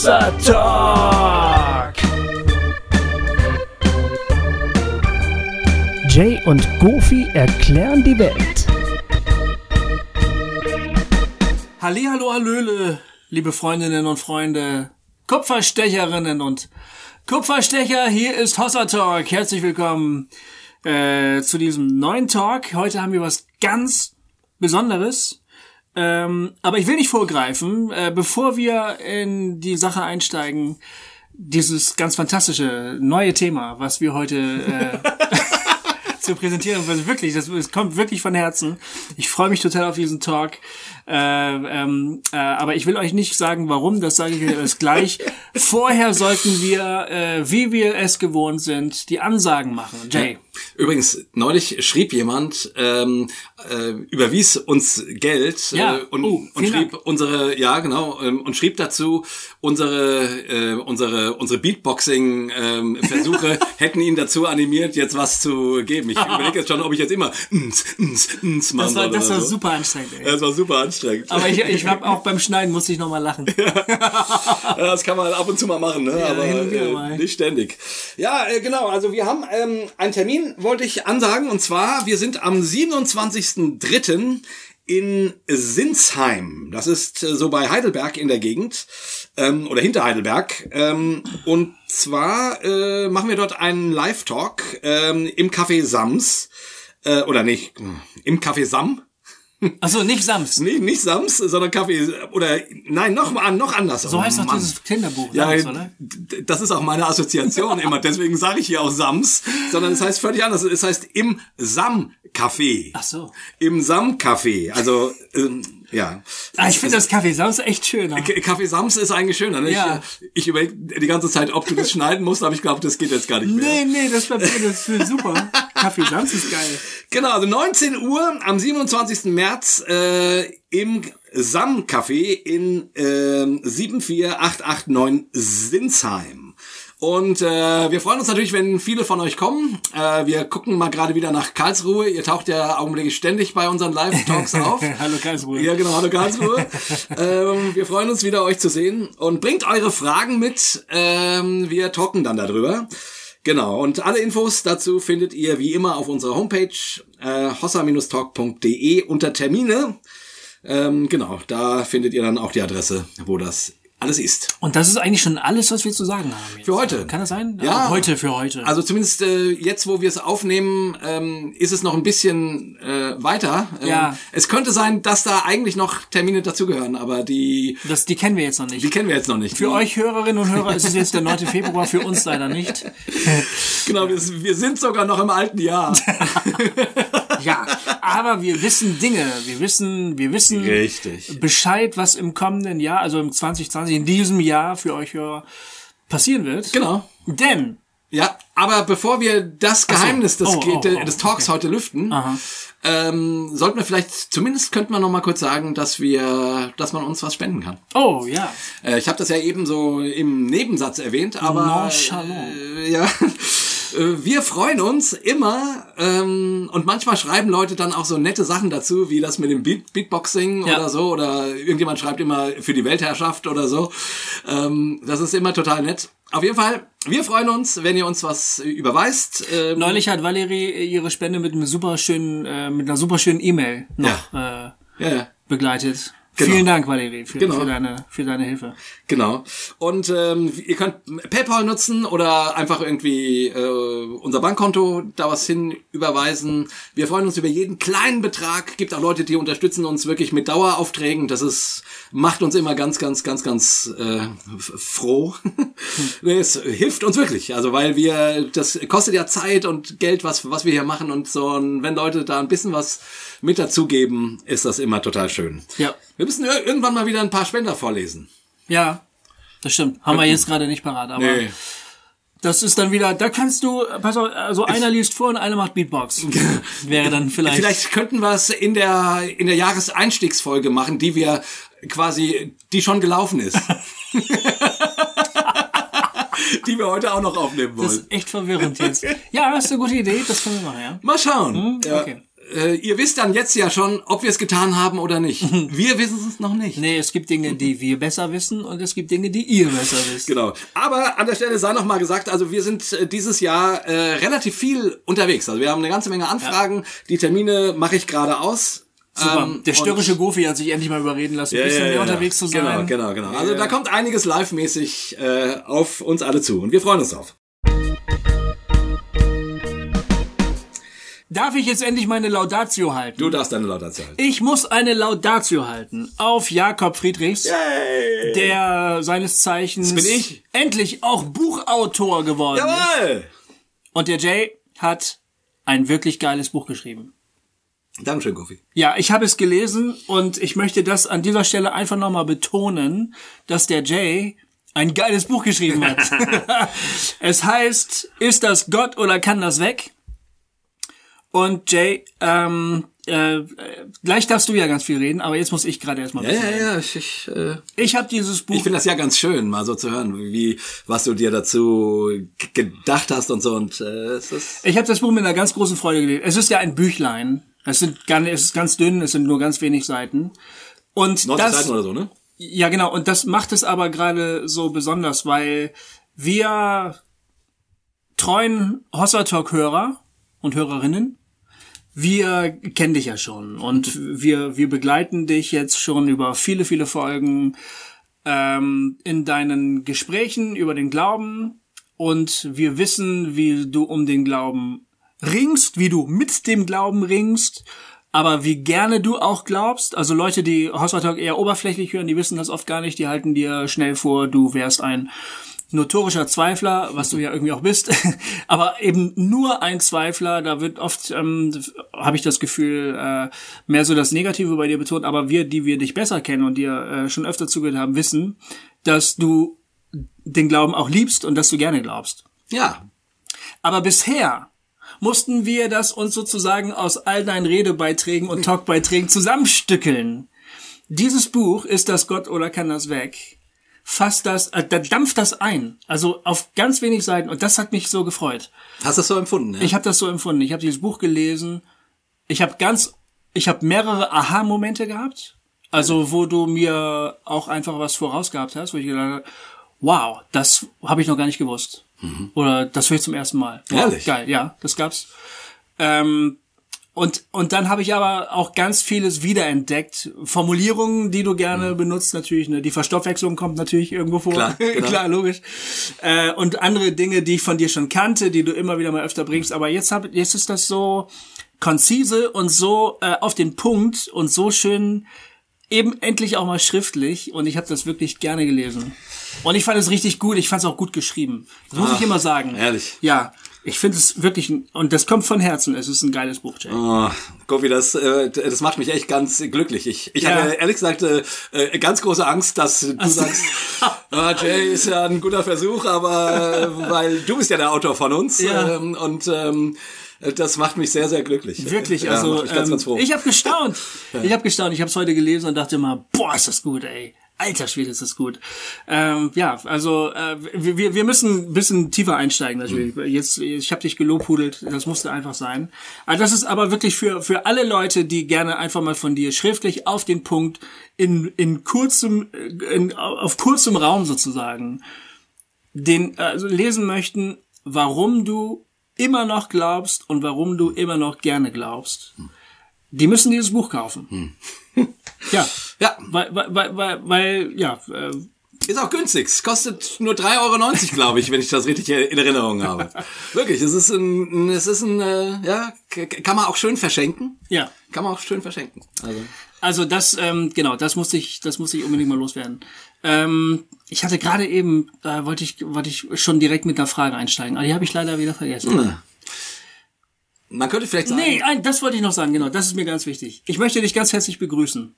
Hossa Talk. Jay und Goofy erklären die Welt. Hallihallo, Hallöle, liebe Freundinnen und Freunde, Kupferstecherinnen und Kupferstecher, hier ist Hossa Talk. Herzlich willkommen äh, zu diesem neuen Talk. Heute haben wir was ganz Besonderes. Ähm, aber ich will nicht vorgreifen, äh, bevor wir in die Sache einsteigen, dieses ganz fantastische neue Thema, was wir heute äh, zu präsentieren. Also wirklich, das, das kommt wirklich von Herzen. Ich freue mich total auf diesen Talk. Äh, ähm, äh, aber ich will euch nicht sagen, warum, das sage ich euch erst gleich. Vorher sollten wir, äh, wie wir es gewohnt sind, die Ansagen machen. Jay. Übrigens, neulich schrieb jemand, ähm, äh, überwies uns Geld Ja. äh, und, Oh, und schrieb Dank. unsere, ja genau, ähm, und schrieb dazu, unsere, äh, unsere, unsere Beatboxing-Versuche hätten ihn dazu animiert, jetzt was zu geben. Ich überlege jetzt schon, ob ich jetzt immer ns, ns, ns machen Das war, das war so. super anstrengend. Ey. Das war super anstrengend. Aber ich, ich hab auch beim Schneiden musste ich noch mal lachen. Ja, das kann man ab und zu mal machen, ne? aber und wieder äh, mal. nicht ständig. Ja, äh, genau. Also wir haben ähm, einen Termin, wollte ich ansagen, und zwar wir sind am 27.03. in Sinsheim. Das ist äh, so bei Heidelberg in der Gegend ähm, oder hinter Heidelberg. Ähm, und zwar äh, machen wir dort einen Live-Talk ähm, im Café Sams. Äh, oder nicht, im Café Sam. Achso, nicht Sams. Nee, nicht Sams, sondern Kaffee oder nein, noch mal noch anders. So heißt doch dieses Kinderbuch, ja, Sams, oder? das ist auch meine Assoziation immer, deswegen sage ich hier auch Sams, sondern es heißt völlig anders. Es heißt im Sam-Café. Ach so. Im Sam-Café. Also, ähm, ja. Ah, ich finde das Kaffee Sams echt schön. K- Kaffee Sams ist eigentlich schöner. Ne? Ja. Ich, ich überlege die ganze Zeit, ob du das schneiden musst, aber ich glaube, das geht jetzt gar nicht mehr. Nee, nee, das bleibt das ist super. Kaffee Sams ist geil. Genau, also 19 Uhr am 27. März äh, im Sam-Café in äh, 74889 Sinsheim. Und äh, wir freuen uns natürlich, wenn viele von euch kommen. Äh, wir gucken mal gerade wieder nach Karlsruhe. Ihr taucht ja augenblicklich ständig bei unseren Live-Talks auf. Hallo Karlsruhe. Ja, genau, hallo Karlsruhe. ähm, wir freuen uns wieder, euch zu sehen. Und bringt eure Fragen mit. Ähm, wir talken dann darüber. Genau, und alle Infos dazu findet ihr wie immer auf unserer Homepage äh, hossa-talk.de unter Termine. Ähm, genau, da findet ihr dann auch die Adresse, wo das alles ist. Und das ist eigentlich schon alles, was wir zu sagen haben. Jetzt. Für heute. Kann das sein? Ja. Also heute für heute. Also zumindest äh, jetzt, wo wir es aufnehmen, ähm, ist es noch ein bisschen äh, weiter. Ähm, Ja. Es könnte sein, dass da eigentlich noch Termine dazugehören, aber die, das, die kennen wir jetzt noch nicht. die kennen wir jetzt noch nicht. für die, euch Hörerinnen und Hörer ist es jetzt der 9. Februar, für uns leider nicht. Genau, wir, wir sind sogar noch im alten Jahr. Ja, aber wir wissen Dinge. Wir wissen, wir wissen Richtig. Bescheid, was im kommenden Jahr, also im 2020, in diesem Jahr für euch Hörer passieren wird. genau. Denn Ja, aber bevor wir das Geheimnis des, Oh, oh, oh, des Talks heute lüften, Aha. ähm, sollten wir vielleicht, zumindest könnten wir noch mal kurz sagen, dass wir, dass man uns was spenden kann. Oh ja. Äh, ich habe das ja eben so im Nebensatz erwähnt, aber Nonchalant. äh, ja, wir freuen uns immer ähm, und manchmal schreiben Leute dann auch so nette Sachen dazu, wie das mit dem Beat Beatboxing Ja. oder so oder irgendjemand schreibt immer für die Weltherrschaft oder so. Ähm, das ist immer total nett. Auf jeden Fall, wir freuen uns, wenn ihr uns was überweist. Ähm, Neulich hat Valerie ihre Spende mit einem super schönen, äh, mit einer super schönen E-Mail noch äh, ja, ja. begleitet. Genau. Vielen Dank, Valerie, für, Genau. für, deine, für deine Hilfe. Genau. Und ähm, ihr könnt PayPal nutzen oder einfach irgendwie äh, unser Bankkonto da was hin überweisen. Wir freuen uns über jeden kleinen Betrag. Gibt auch Leute, die unterstützen uns wirklich mit Daueraufträgen. Das ist macht uns immer ganz, ganz, ganz, ganz äh, froh. nee, es hilft uns wirklich. Also weil wir das kostet ja Zeit und Geld, was was wir hier machen und so. Und wenn Leute da ein bisschen was mit dazugeben, ist das immer total schön. Ja. Wir müssen ir- irgendwann mal wieder ein paar Spender vorlesen. Ja, das stimmt. Haben wir jetzt gerade nicht parat, aber Nee. das ist dann wieder, da kannst du, pass auf, also einer liest vor und einer macht Beatbox. Wäre dann vielleicht. Vielleicht könnten wir es in der, in der Jahreseinstiegsfolge machen, die wir quasi, die schon gelaufen ist. die wir heute auch noch aufnehmen Das wollen. ist echt verwirrend jetzt. Ja, das ist eine gute Idee, das können wir machen, ja. Mal schauen. ja. okay. Äh, ihr wisst dann jetzt ja schon, ob wir es getan haben oder nicht. Wir wissen es noch nicht. Nee, es gibt Dinge, die wir besser wissen und es gibt Dinge, die ihr besser wisst. Genau. Aber an der Stelle sei noch mal gesagt, also wir sind äh, dieses Jahr äh, relativ viel unterwegs. Also wir haben eine ganze Menge Anfragen. Die Termine mache ich gerade aus. Super. Ähm, Der störrische Goofy hat sich endlich mal überreden lassen, ein bisschen mehr unterwegs zu sein. Genau, genau, genau. Also da kommt einiges live-mäßig äh, auf uns alle zu und wir freuen uns drauf. Darf ich jetzt endlich meine Laudatio halten? Du darfst deine Laudatio halten. Ich muss eine Laudatio halten auf Jakob Friedrichs, Hey. der seines Zeichens bin ich. endlich auch Buchautor geworden ist. Jawohl! Und der Jay hat ein wirklich geiles Buch geschrieben. Dankeschön, Kofi. Ja, ich habe es gelesen und ich möchte das an dieser Stelle einfach nochmal betonen, dass der Jay ein geiles Buch geschrieben hat. es heißt, ist das Gott oder kann das weg? Und Jay, ähm, äh, gleich darfst du ja ganz viel reden, aber jetzt muss ich gerade erstmal Ja, ja, ja. Ich, ich, äh, Ich habe dieses Buch ich finde das ja ganz schön, mal so zu hören, wie was du dir dazu gedacht hast und so. Und äh, es ist Ich habe das Buch mit einer ganz großen Freude gelesen. Es ist ja ein Büchlein. Es sind gar, es ist ganz dünn, es sind nur ganz wenig Seiten. Und 90 das, Seiten oder so, ne? ja genau, und das macht es aber gerade so besonders, weil wir treuen Hossa Talk Hörer und Hörerinnen, wir kennen dich ja schon und wir, wir begleiten dich jetzt schon über viele, viele Folgen ähm, in deinen Gesprächen über den Glauben und wir wissen, wie du um den Glauben ringst, wie du mit dem Glauben ringst, aber wie gerne du auch glaubst. Also Leute, die Talk eher oberflächlich hören, die wissen das oft gar nicht, die halten dir schnell vor, du wärst ein notorischer Zweifler, was du ja irgendwie auch bist, aber eben nur ein Zweifler, da wird oft, ähm, habe ich das Gefühl, äh, mehr so das Negative bei dir betont, aber wir, die wir dich besser kennen und dir äh, schon öfter zugehört haben, wissen, dass du den Glauben auch liebst und dass du gerne glaubst. Ja. Aber bisher mussten wir das uns sozusagen aus all deinen Redebeiträgen und Talkbeiträgen zusammenstückeln. Dieses Buch, ist das Gott oder kann das weg? Fasst das, äh, da dampft das ein. Also auf ganz wenig Seiten. Und das hat mich so gefreut. Hast du das so empfunden? Ja? Ich habe das so empfunden. Ich habe dieses Buch gelesen. Ich habe ganz, ich habe mehrere Aha-Momente gehabt. Also wo du mir auch einfach was vorausgehabt hast, wo ich gedacht habe, wow, das habe ich noch gar nicht gewusst. Oder das höre ich zum ersten Mal. Wow, Ehrlich? Geil, ja, das gab's. Ähm, und, und dann habe ich aber auch ganz vieles wiederentdeckt. Formulierungen, die du gerne benutzt, natürlich. Ne? Die Verstoffwechslung kommt natürlich irgendwo vor. Klar, genau. Klar logisch. Äh, und andere Dinge, die ich von dir schon kannte, die du immer wieder mal öfter bringst. Aber jetzt, hab, jetzt ist das so konzise und so äh, auf den Punkt und so schön eben endlich auch mal schriftlich. Und ich habe das wirklich gerne gelesen. Und ich fand es richtig gut. Ich fand es auch gut geschrieben. Das muss ich immer sagen. ehrlich? Ja, ich finde es wirklich, ein, und das kommt von Herzen. Es ist ein geiles Buch, Jay. Oh, Kofi, das, äh, das macht mich echt ganz glücklich. Ich, ich Ja. hatte ehrlich gesagt äh, äh, ganz große Angst, dass du sagst, ah, Jay ist ja ein guter Versuch, aber weil du bist ja der Autor von uns Ja. ähm, und ähm, das macht mich sehr, sehr glücklich. Wirklich, ja, also macht mich ganz, ähm, ganz froh. ich habe gestaunt. Ich habe gestaunt. Ich habe es heute gelesen und dachte immer, boah, ist das gut, ey. Alter Schwede, ist das gut. Ähm, ja, also äh, wir, wir- müssen ein bisschen tiefer einsteigen natürlich. Jetzt, ich habe dich gelobhudelt, das musste einfach sein. Also das ist aber wirklich für für alle Leute, die gerne einfach mal von dir schriftlich auf den Punkt in in kurzem äh, in, auf kurzem Raum sozusagen den also lesen möchten, warum du immer noch glaubst und warum du immer noch gerne glaubst. Die müssen dieses Buch kaufen. ja. Ja. Weil, weil, weil, weil, ja, äh, Ist auch günstig. Es kostet nur 3,90 Euro, glaube ich, wenn ich das richtig in Erinnerung habe. Wirklich, es ist ein, es ist ein, äh, ja, kann man auch schön verschenken. ja. Kann man auch schön verschenken. Also. Also das, ähm, genau, das musste ich, das musste ich unbedingt mal loswerden. Ähm, ich hatte gerade eben, da wollte ich, wollte ich schon direkt mit einer Frage einsteigen, aber die habe ich leider wieder vergessen. Man könnte vielleicht sagen, Nee, das wollte ich noch sagen, genau, das ist mir ganz wichtig. Ich möchte dich ganz herzlich begrüßen.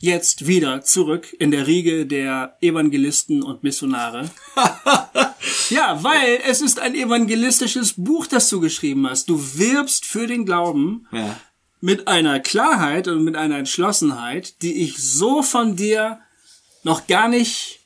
Jetzt wieder zurück in der Riege der Evangelisten und Missionare. ja, weil es ist ein evangelistisches Buch, das du geschrieben hast. Du wirbst für den Glauben ja. mit einer Klarheit und mit einer Entschlossenheit, die ich so von dir noch gar nicht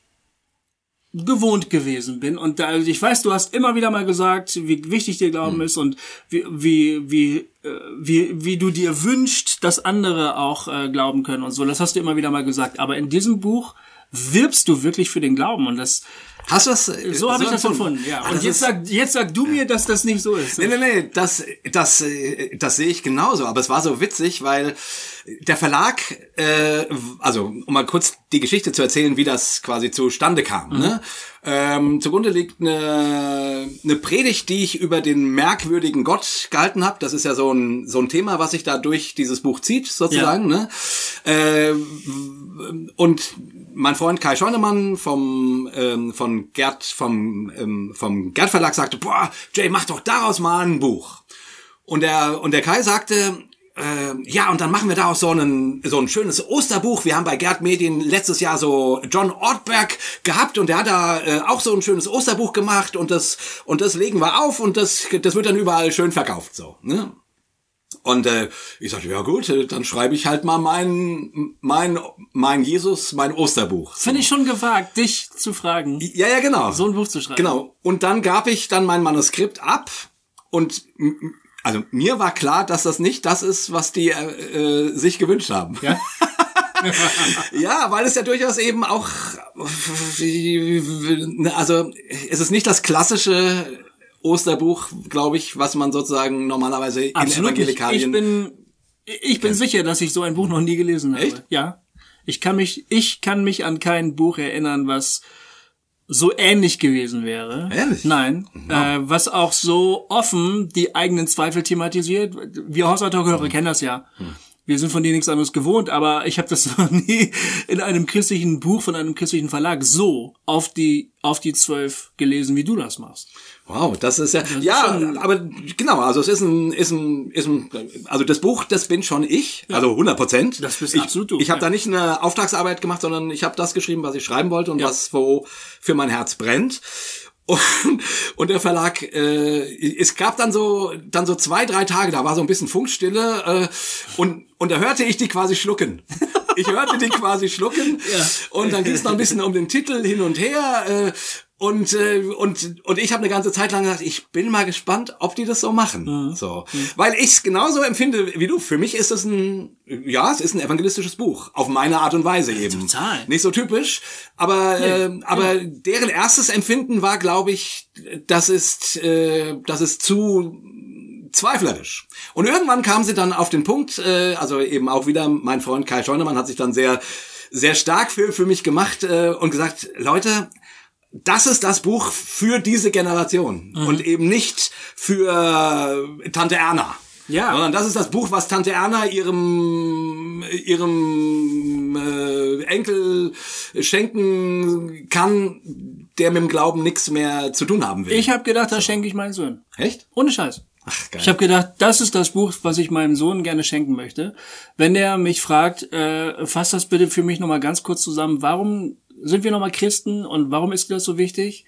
gewohnt gewesen bin. Und da, also ich weiß, du hast immer wieder mal gesagt, wie wichtig dir Glauben ist und wie, wie, wie, äh, wie, wie du dir wünschst, dass andere auch äh, glauben können und so. Das hast du immer wieder mal gesagt. Aber in diesem Buch wirbst du wirklich für den Glauben und das Hast du das? so habe ich das empfunden. Ja. Ah, Und das jetzt sag jetzt sag du mir, dass das nicht so ist. Nee, nee, nee, das, das, das sehe ich genauso. Aber es war so witzig, weil der Verlag, äh, also um mal kurz die Geschichte zu erzählen, wie das quasi zustande kam. Ne? Ähm, zugrunde liegt eine, eine Predigt, die ich über den merkwürdigen Gott gehalten habe. Das ist ja so ein, so ein Thema, was sich da durch dieses Buch zieht, sozusagen. Ne? Äh, und mein Freund Kai Scheunemann vom ähm, von Gerd vom ähm, vom Gerd Verlag sagte, boah, Jay, mach doch daraus mal ein Buch. Und der und der Kai sagte, äh, ja, und dann machen wir daraus so ein so ein schönes Osterbuch. Wir haben bei Gerd Medien letztes Jahr so John Ortberg gehabt und der hat da äh, auch so ein schönes Osterbuch gemacht und das und das legen wir auf und das das wird dann überall schön verkauft so, ne? Und äh, ich sagte, ja gut, äh, dann schreibe ich halt mal mein, mein, mein Jesus, mein Osterbuch. Finde ich schon gewagt, dich zu fragen, Ja, ja, genau. so ein Buch zu schreiben. Genau. Und dann gab ich dann mein Manuskript ab und also mir war klar, dass das nicht das ist, was die äh, äh, sich gewünscht haben. Ja? Ja, weil es ja durchaus eben auch, also es ist nicht das klassische Osterbuch, glaube ich, was man sozusagen normalerweise in Absolut nicht. Ich Evangelikalien bin, ich bin sicher, dass ich so ein Buch noch nie gelesen habe. Echt? Ja. Ich kann mich, ich kann mich an kein Buch erinnern, was so ähnlich gewesen wäre. Ehrlich? Nein. Äh, was auch so offen die eigenen Zweifel thematisiert. Wir Hausautorhörer kennen das ja. Wir sind von denen nichts anderes gewohnt, aber ich habe das noch nie in einem christlichen Buch von einem christlichen Verlag so auf die auf die zwölf gelesen, wie du das machst. Wow, das ist ja, ja, aber genau, also es ist ein, ist ein, ist ein, also das Buch, das bin schon ich, also 100 Prozent. Das bist ich, absolut du, Ich habe ja. da nicht eine Auftragsarbeit gemacht, sondern ich habe das geschrieben, was ich schreiben wollte und was wo für mein Herz brennt. Und, und der Verlag, äh, es gab dann so, dann so zwei, drei Tage, da war so ein bisschen Funkstille äh, und und da hörte ich die quasi schlucken. Ich hörte die quasi schlucken und dann ging es noch ein bisschen um den Titel hin und her. Äh, und, äh, und, und ich habe eine ganze Zeit lang gesagt, ich bin mal gespannt, ob die das so machen. So. Weil ich es genauso empfinde wie du. Für mich ist es ein, ja, es ist ein evangelistisches Buch. Auf meine Art und Weise eben. total. Nicht so typisch. Aber, äh, aber deren erstes Empfinden war, glaube ich, das ist, äh, das ist zu zweiflerisch. Und irgendwann kamen sie dann auf den Punkt, äh, also eben auch wieder mein Freund Kai Scheunemann hat sich dann sehr, sehr stark für, für mich gemacht äh, und gesagt, Leute, das ist das Buch für diese Generation und eben nicht für äh, Tante Erna. Ja. Sondern das ist das Buch, was Tante Erna ihrem, ihrem äh, Enkel schenken kann, der mit dem Glauben nichts mehr zu tun haben will. Ich habe gedacht, das schenke ich meinen Sohn. Echt? Ohne Scheiß. Ach, geil. Ich habe gedacht, das ist das Buch, was ich meinem Sohn gerne schenken möchte. Wenn der mich fragt, äh, fass das bitte für mich nochmal ganz kurz zusammen, warum sind wir nochmal Christen und warum ist das so wichtig?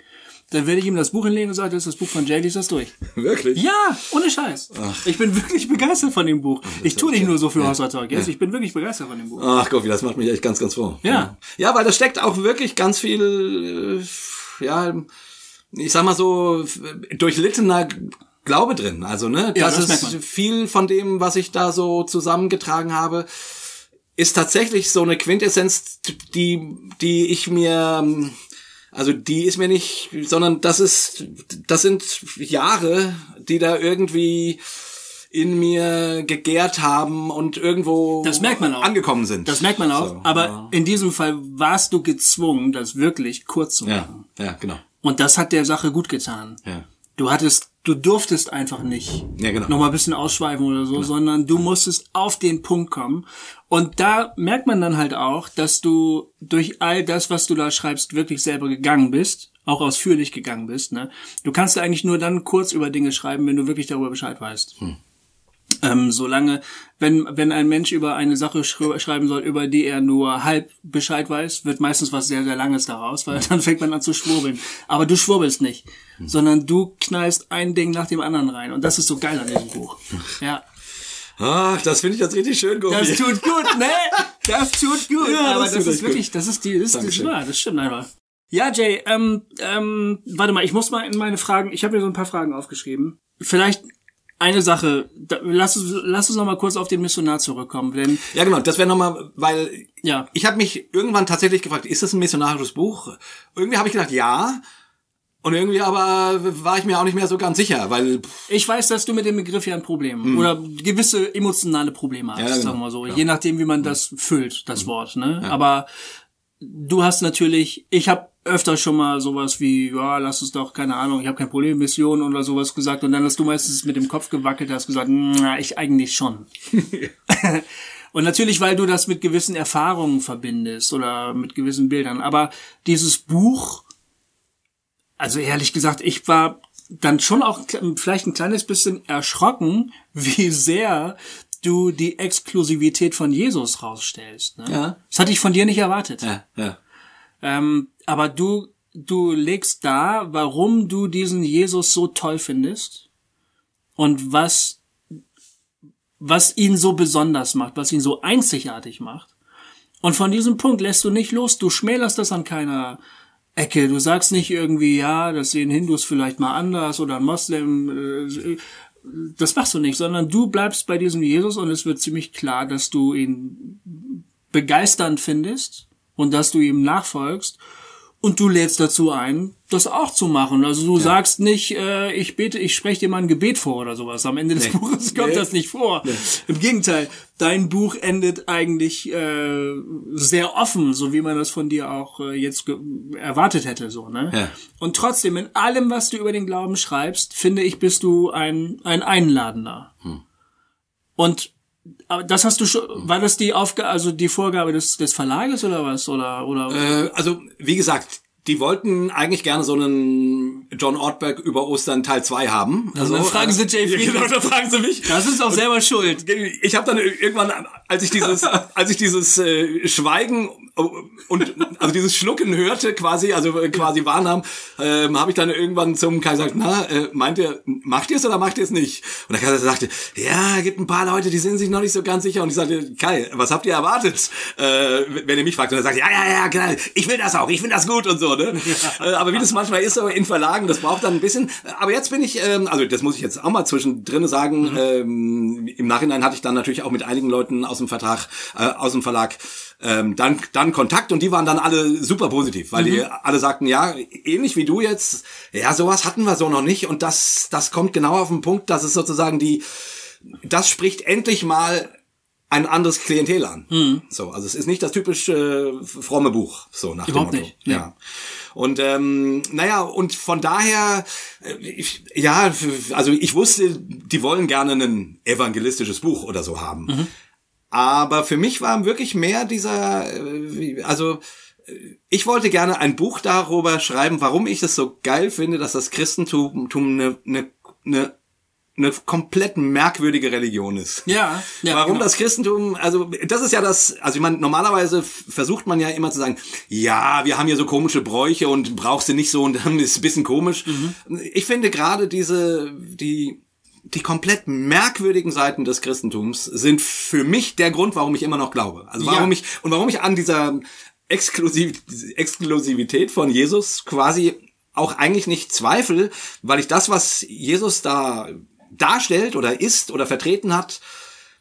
Dann werde ich ihm das Buch hinlegen und sagen, das ist das Buch von Jay, lies das durch. Wirklich? Ja, ohne Scheiß. Ich bin wirklich begeistert von dem Buch. Ich tue nicht nur so für Hossa Talk, jetzt. Ich bin wirklich begeistert von dem Buch. Ach Gott, das macht mich echt ganz, ganz froh. Ja. Ja, weil da steckt auch wirklich ganz viel, äh, ja, ich sag mal so, durchlittener Glaube drin. Also, ne, Ja, das, das merkt ist viel von dem, was ich da so zusammengetragen habe, ist tatsächlich so eine Quintessenz, die, die ich mir, ähm, also die ist mir nicht, sondern das ist, das sind Jahre, die da irgendwie in mir gegärt haben und irgendwo Das merkt man auch. angekommen sind. Das merkt man auch. So, aber in diesem Fall warst du gezwungen, das wirklich kurz zu ja, machen. ja, genau. Und das hat der Sache gut getan. Ja. Du hattest, du durftest einfach nicht Ja, genau. noch mal ein bisschen ausschweifen oder so, sondern du musstest auf den Punkt kommen. Und da merkt man dann halt auch, dass du durch all das, was du da schreibst, wirklich selber gegangen bist, auch ausführlich gegangen bist. Ne? Du kannst eigentlich nur dann kurz über Dinge schreiben, wenn du wirklich darüber Bescheid weißt. Hm. Ähm, solange, wenn, wenn ein Mensch über eine Sache schrei- schreiben soll, über die er nur halb Bescheid weiß, wird meistens was sehr, sehr Langes daraus, weil dann fängt man an zu schwurbeln. Aber du schwurbelst nicht, sondern du knallst ein Ding nach dem anderen rein. Und das ist so geil an diesem Buch. Ja. Ach, das finde ich jetzt richtig schön, Gobi. Das tut gut, ne? Das tut gut. Ja, Aber das ist wirklich, das ist die, das ist, das ist Dankeschön. wahr, das stimmt einfach. Ja, Jay, ähm, ähm, warte mal, ich muss mal in meine Fragen, ich habe mir so ein paar Fragen aufgeschrieben. Vielleicht eine Sache, da, lass, uns, lass uns noch mal kurz auf den Missionar zurückkommen, denn Ja, genau, das wäre nochmal, weil Ja. ich habe mich irgendwann tatsächlich gefragt, ist das ein missionarisches Buch? Irgendwie habe ich gedacht, ja. Und irgendwie aber war ich mir auch nicht mehr so ganz sicher, weil pff, ich weiß, dass du mit dem Begriff ja ein Problem oder gewisse emotionale Probleme hast, Hm. Ja, genau. sagen wir so. Je nachdem, wie man das füllt, das Wort, ne? Aber du hast natürlich, ich habe öfter schon mal sowas wie, ja, lass uns doch, keine Ahnung, ich habe kein Problem, Mission oder sowas gesagt und dann hast du meistens mit dem Kopf gewackelt, hast gesagt, na, ich eigentlich schon. und natürlich, weil du das mit gewissen Erfahrungen verbindest oder mit gewissen Bildern. Aber dieses Buch, also ehrlich gesagt, ich war dann schon auch vielleicht ein kleines bisschen erschrocken, wie sehr du die Exklusivität von Jesus rausstellst. Ne? Ja. Das hatte ich von dir nicht erwartet. ja, ja. Ähm, aber du, du legst da, warum du diesen Jesus so toll findest und was, was ihn so besonders macht, was ihn so einzigartig macht. Und von diesem Punkt lässt du nicht los. Du schmälerst das an keiner Ecke. Du sagst nicht irgendwie, ja, das sehen Hindus vielleicht mal anders oder ein Moslem. Äh, das machst du nicht, sondern du bleibst bei diesem Jesus und es wird ziemlich klar, dass du ihn begeisternd findest und dass du ihm nachfolgst und du lädst dazu ein, das auch zu machen. Also du sagst nicht, äh, ich bete, ich spreche dir mal ein Gebet vor oder sowas. Am Ende des Buches kommt Nee. das nicht vor. Im Gegenteil, dein Buch endet eigentlich äh, sehr offen, so wie man das von dir auch äh, jetzt erwartet hätte, so ne. Ja. Und trotzdem in allem, was du über den Glauben schreibst, finde ich, bist du ein ein Einladender. Und aber das hast du schon, war das die Aufgabe, also die Vorgabe des, des Verlages oder was? Oder, oder? Äh, also, wie gesagt, die wollten eigentlich gerne so einen John Ortberg über Ostern Teil 2 haben. Also, dann fragen sie Jay Ja, Friedman. Genau, dann fragen sie mich. das ist auch selber schuld. Ich habe dann irgendwann, als ich dieses, als ich dieses äh, Schweigen und also dieses Schlucken hörte, quasi, also äh, quasi wahrnahm, ähm, habe ich dann irgendwann zum Kaiser gesagt, na, äh, meint ihr, macht ihr es oder macht ihr es nicht? Und der Kaiser sagte, ja, gibt ein paar Leute, die sind sich noch nicht so ganz sicher. Und ich sagte, Kai, was habt ihr erwartet, äh, wenn ihr mich fragt? Und er sagt, ja, ja, ja, klar, ich will das auch, ich finde das gut und so. Ne? Äh, aber wie das manchmal ist, so in Verlagen, das braucht dann ein bisschen. Aber jetzt bin ich, ähm, also das muss ich jetzt auch mal zwischendrin sagen. Ähm, Im Nachhinein hatte ich dann natürlich auch mit einigen Leuten aus dem Vertrag, äh, aus dem Verlag ähm, dann, dann Kontakt und die waren dann alle super positiv, weil die alle sagten, ja, ähnlich wie du jetzt, ja, sowas hatten wir so noch nicht und das, das kommt genau auf den Punkt, dass es sozusagen die, das spricht endlich mal ein anderes Klientel an. So, also es ist nicht das typisch äh, fromme Buch, so nach Überhaupt dem Motto. nicht, nee. Ja. Und ähm, naja, und von daher, äh, ich, ja, also ich wusste, die wollen gerne ein evangelistisches Buch oder so haben. Mhm. Aber für mich war wirklich mehr dieser, äh, also äh, ich wollte gerne ein Buch darüber schreiben, warum ich es so geil finde, dass das Christentum eine, eine, eine, eine komplett merkwürdige Religion ist. Ja, ja, Warum genau. das Christentum, also das ist ja das, also ich meine, normalerweise versucht man ja immer zu sagen, ja, wir haben hier so komische Bräuche und brauchst du nicht so und dann ist es ein bisschen komisch. Mhm. Ich finde gerade diese, die, die komplett merkwürdigen Seiten des Christentums sind für mich der Grund, warum ich immer noch glaube. Also warum Ja. ich, und warum ich an dieser Exklusiv, Exklusivität von Jesus quasi auch eigentlich nicht zweifle, weil ich das, was Jesus da darstellt oder ist oder vertreten hat,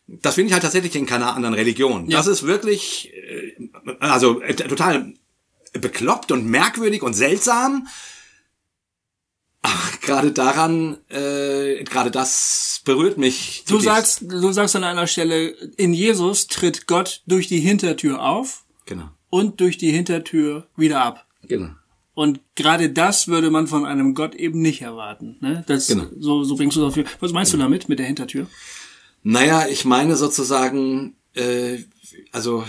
das finde ich halt tatsächlich in keiner anderen Religion. Ja. Das ist wirklich, äh, also äh, total bekloppt und merkwürdig und seltsam. Aber gerade daran, äh, gerade das berührt mich. Du sagst, du sagst an einer Stelle, in Jesus tritt Gott durch die Hintertür auf Genau. und durch die Hintertür wieder ab. Genau. Und gerade das würde man von einem Gott eben nicht erwarten. Ne? Das, Genau. so, so bringst du es auf. Was meinst du damit mit der Hintertür? Naja, ich meine sozusagen, äh, also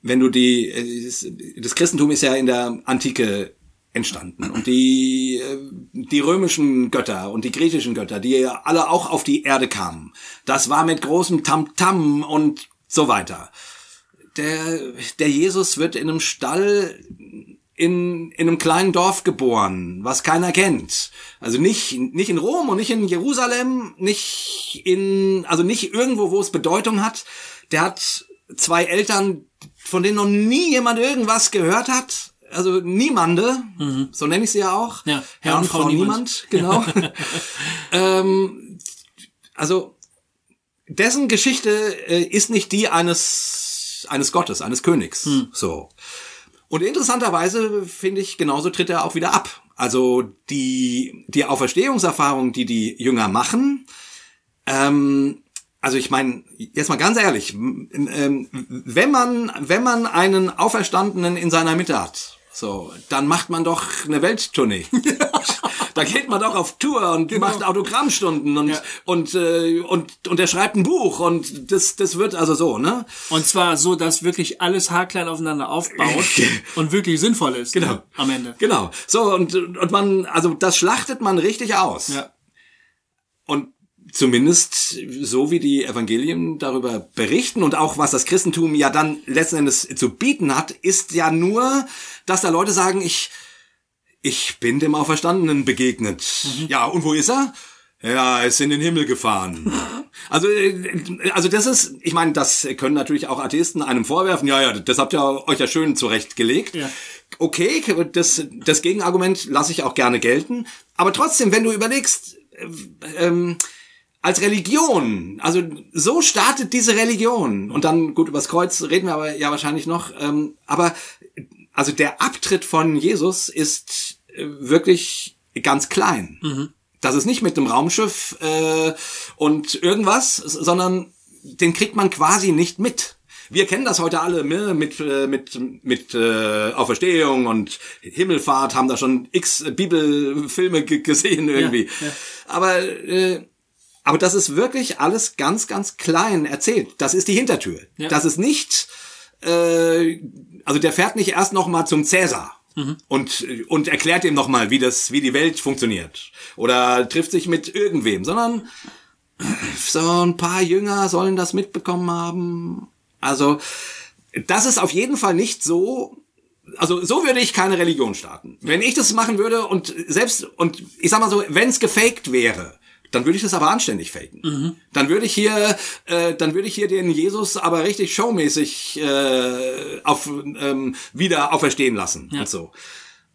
wenn du die, äh, das- das Christentum ist ja in der Antike entstanden und die, äh, die römischen Götter und die griechischen Götter, die ja alle auch auf die Erde kamen, das war mit großem Tamtam und so weiter. Der, der Jesus wird in einem Stall in, in einem kleinen Dorf geboren, was keiner kennt. Also nicht, nicht in Rom und nicht in Jerusalem, nicht in, also nicht irgendwo, wo es Bedeutung hat. Der hat zwei Eltern, von denen noch nie jemand irgendwas gehört hat. also Niemande, so nenne ich sie ja auch. Ja, Herr und Frau Niemand, genau. ähm, also dessen Geschichte äh, ist nicht die eines eines Gottes, eines Königs. So. Und interessanterweise finde ich, genauso tritt er auch wieder ab. Also die die Auferstehungserfahrung, die die Jünger machen, ähm, also ich meine, jetzt mal ganz ehrlich, ähm, wenn man wenn man einen Auferstandenen in seiner Mitte hat, so, dann macht man doch eine Welttournee. da geht man doch auf Tour und macht Autogrammstunden und Ja. und äh, und und er schreibt ein Buch und das das wird also so, ne? Und zwar so, dass wirklich alles haarklein aufeinander aufbaut und wirklich sinnvoll ist. Genau. ne, Am Ende. Genau. So und und man also das schlachtet man richtig aus. Ja. Und zumindest so wie die Evangelien darüber berichten und auch was das Christentum ja dann letzten Endes zu bieten hat, ist ja nur, dass da Leute sagen, ich, ich bin dem Auferstandenen begegnet. Ja, und wo ist er? Ja, er ist in den Himmel gefahren. Also, äh, also das ist, ich meine, das können natürlich auch Atheisten einem vorwerfen. Ja, ja, das habt ihr euch ja schön zurechtgelegt. Ja. Okay, das, das Gegenargument lasse ich auch gerne gelten. Aber trotzdem, wenn du überlegst, ähm, als Religion, also so startet diese Religion. Und dann, gut, übers Kreuz reden wir aber ja wahrscheinlich noch. Ähm, aber also der Abtritt von Jesus ist äh, wirklich ganz klein. Das ist nicht mit dem Raumschiff äh, und irgendwas, sondern den kriegt man quasi nicht mit. Wir kennen das heute alle ne, mit äh, mit mit äh, Auferstehung und Himmelfahrt haben da schon x Bibelfilme ge gesehen irgendwie. Ja, ja. Aber äh, aber das ist wirklich alles ganz ganz klein erzählt. Das ist die Hintertür. Ja. Das ist nicht äh, also der fährt nicht erst noch mal zum Cäsar. Und, und erklärt ihm nochmal, wie das, wie die Welt funktioniert. Oder trifft sich mit irgendwem, sondern so ein paar Jünger sollen das mitbekommen haben. Also, das ist auf jeden Fall nicht so, also so würde ich keine Religion starten. Wenn ich das machen würde und selbst, und ich sag mal so, wenn es gefaked wäre, dann würde ich das aber anständig faken. Dann würde ich hier, äh, dann würde ich hier den Jesus aber richtig showmäßig äh, auf, ähm, wieder auferstehen lassen und so.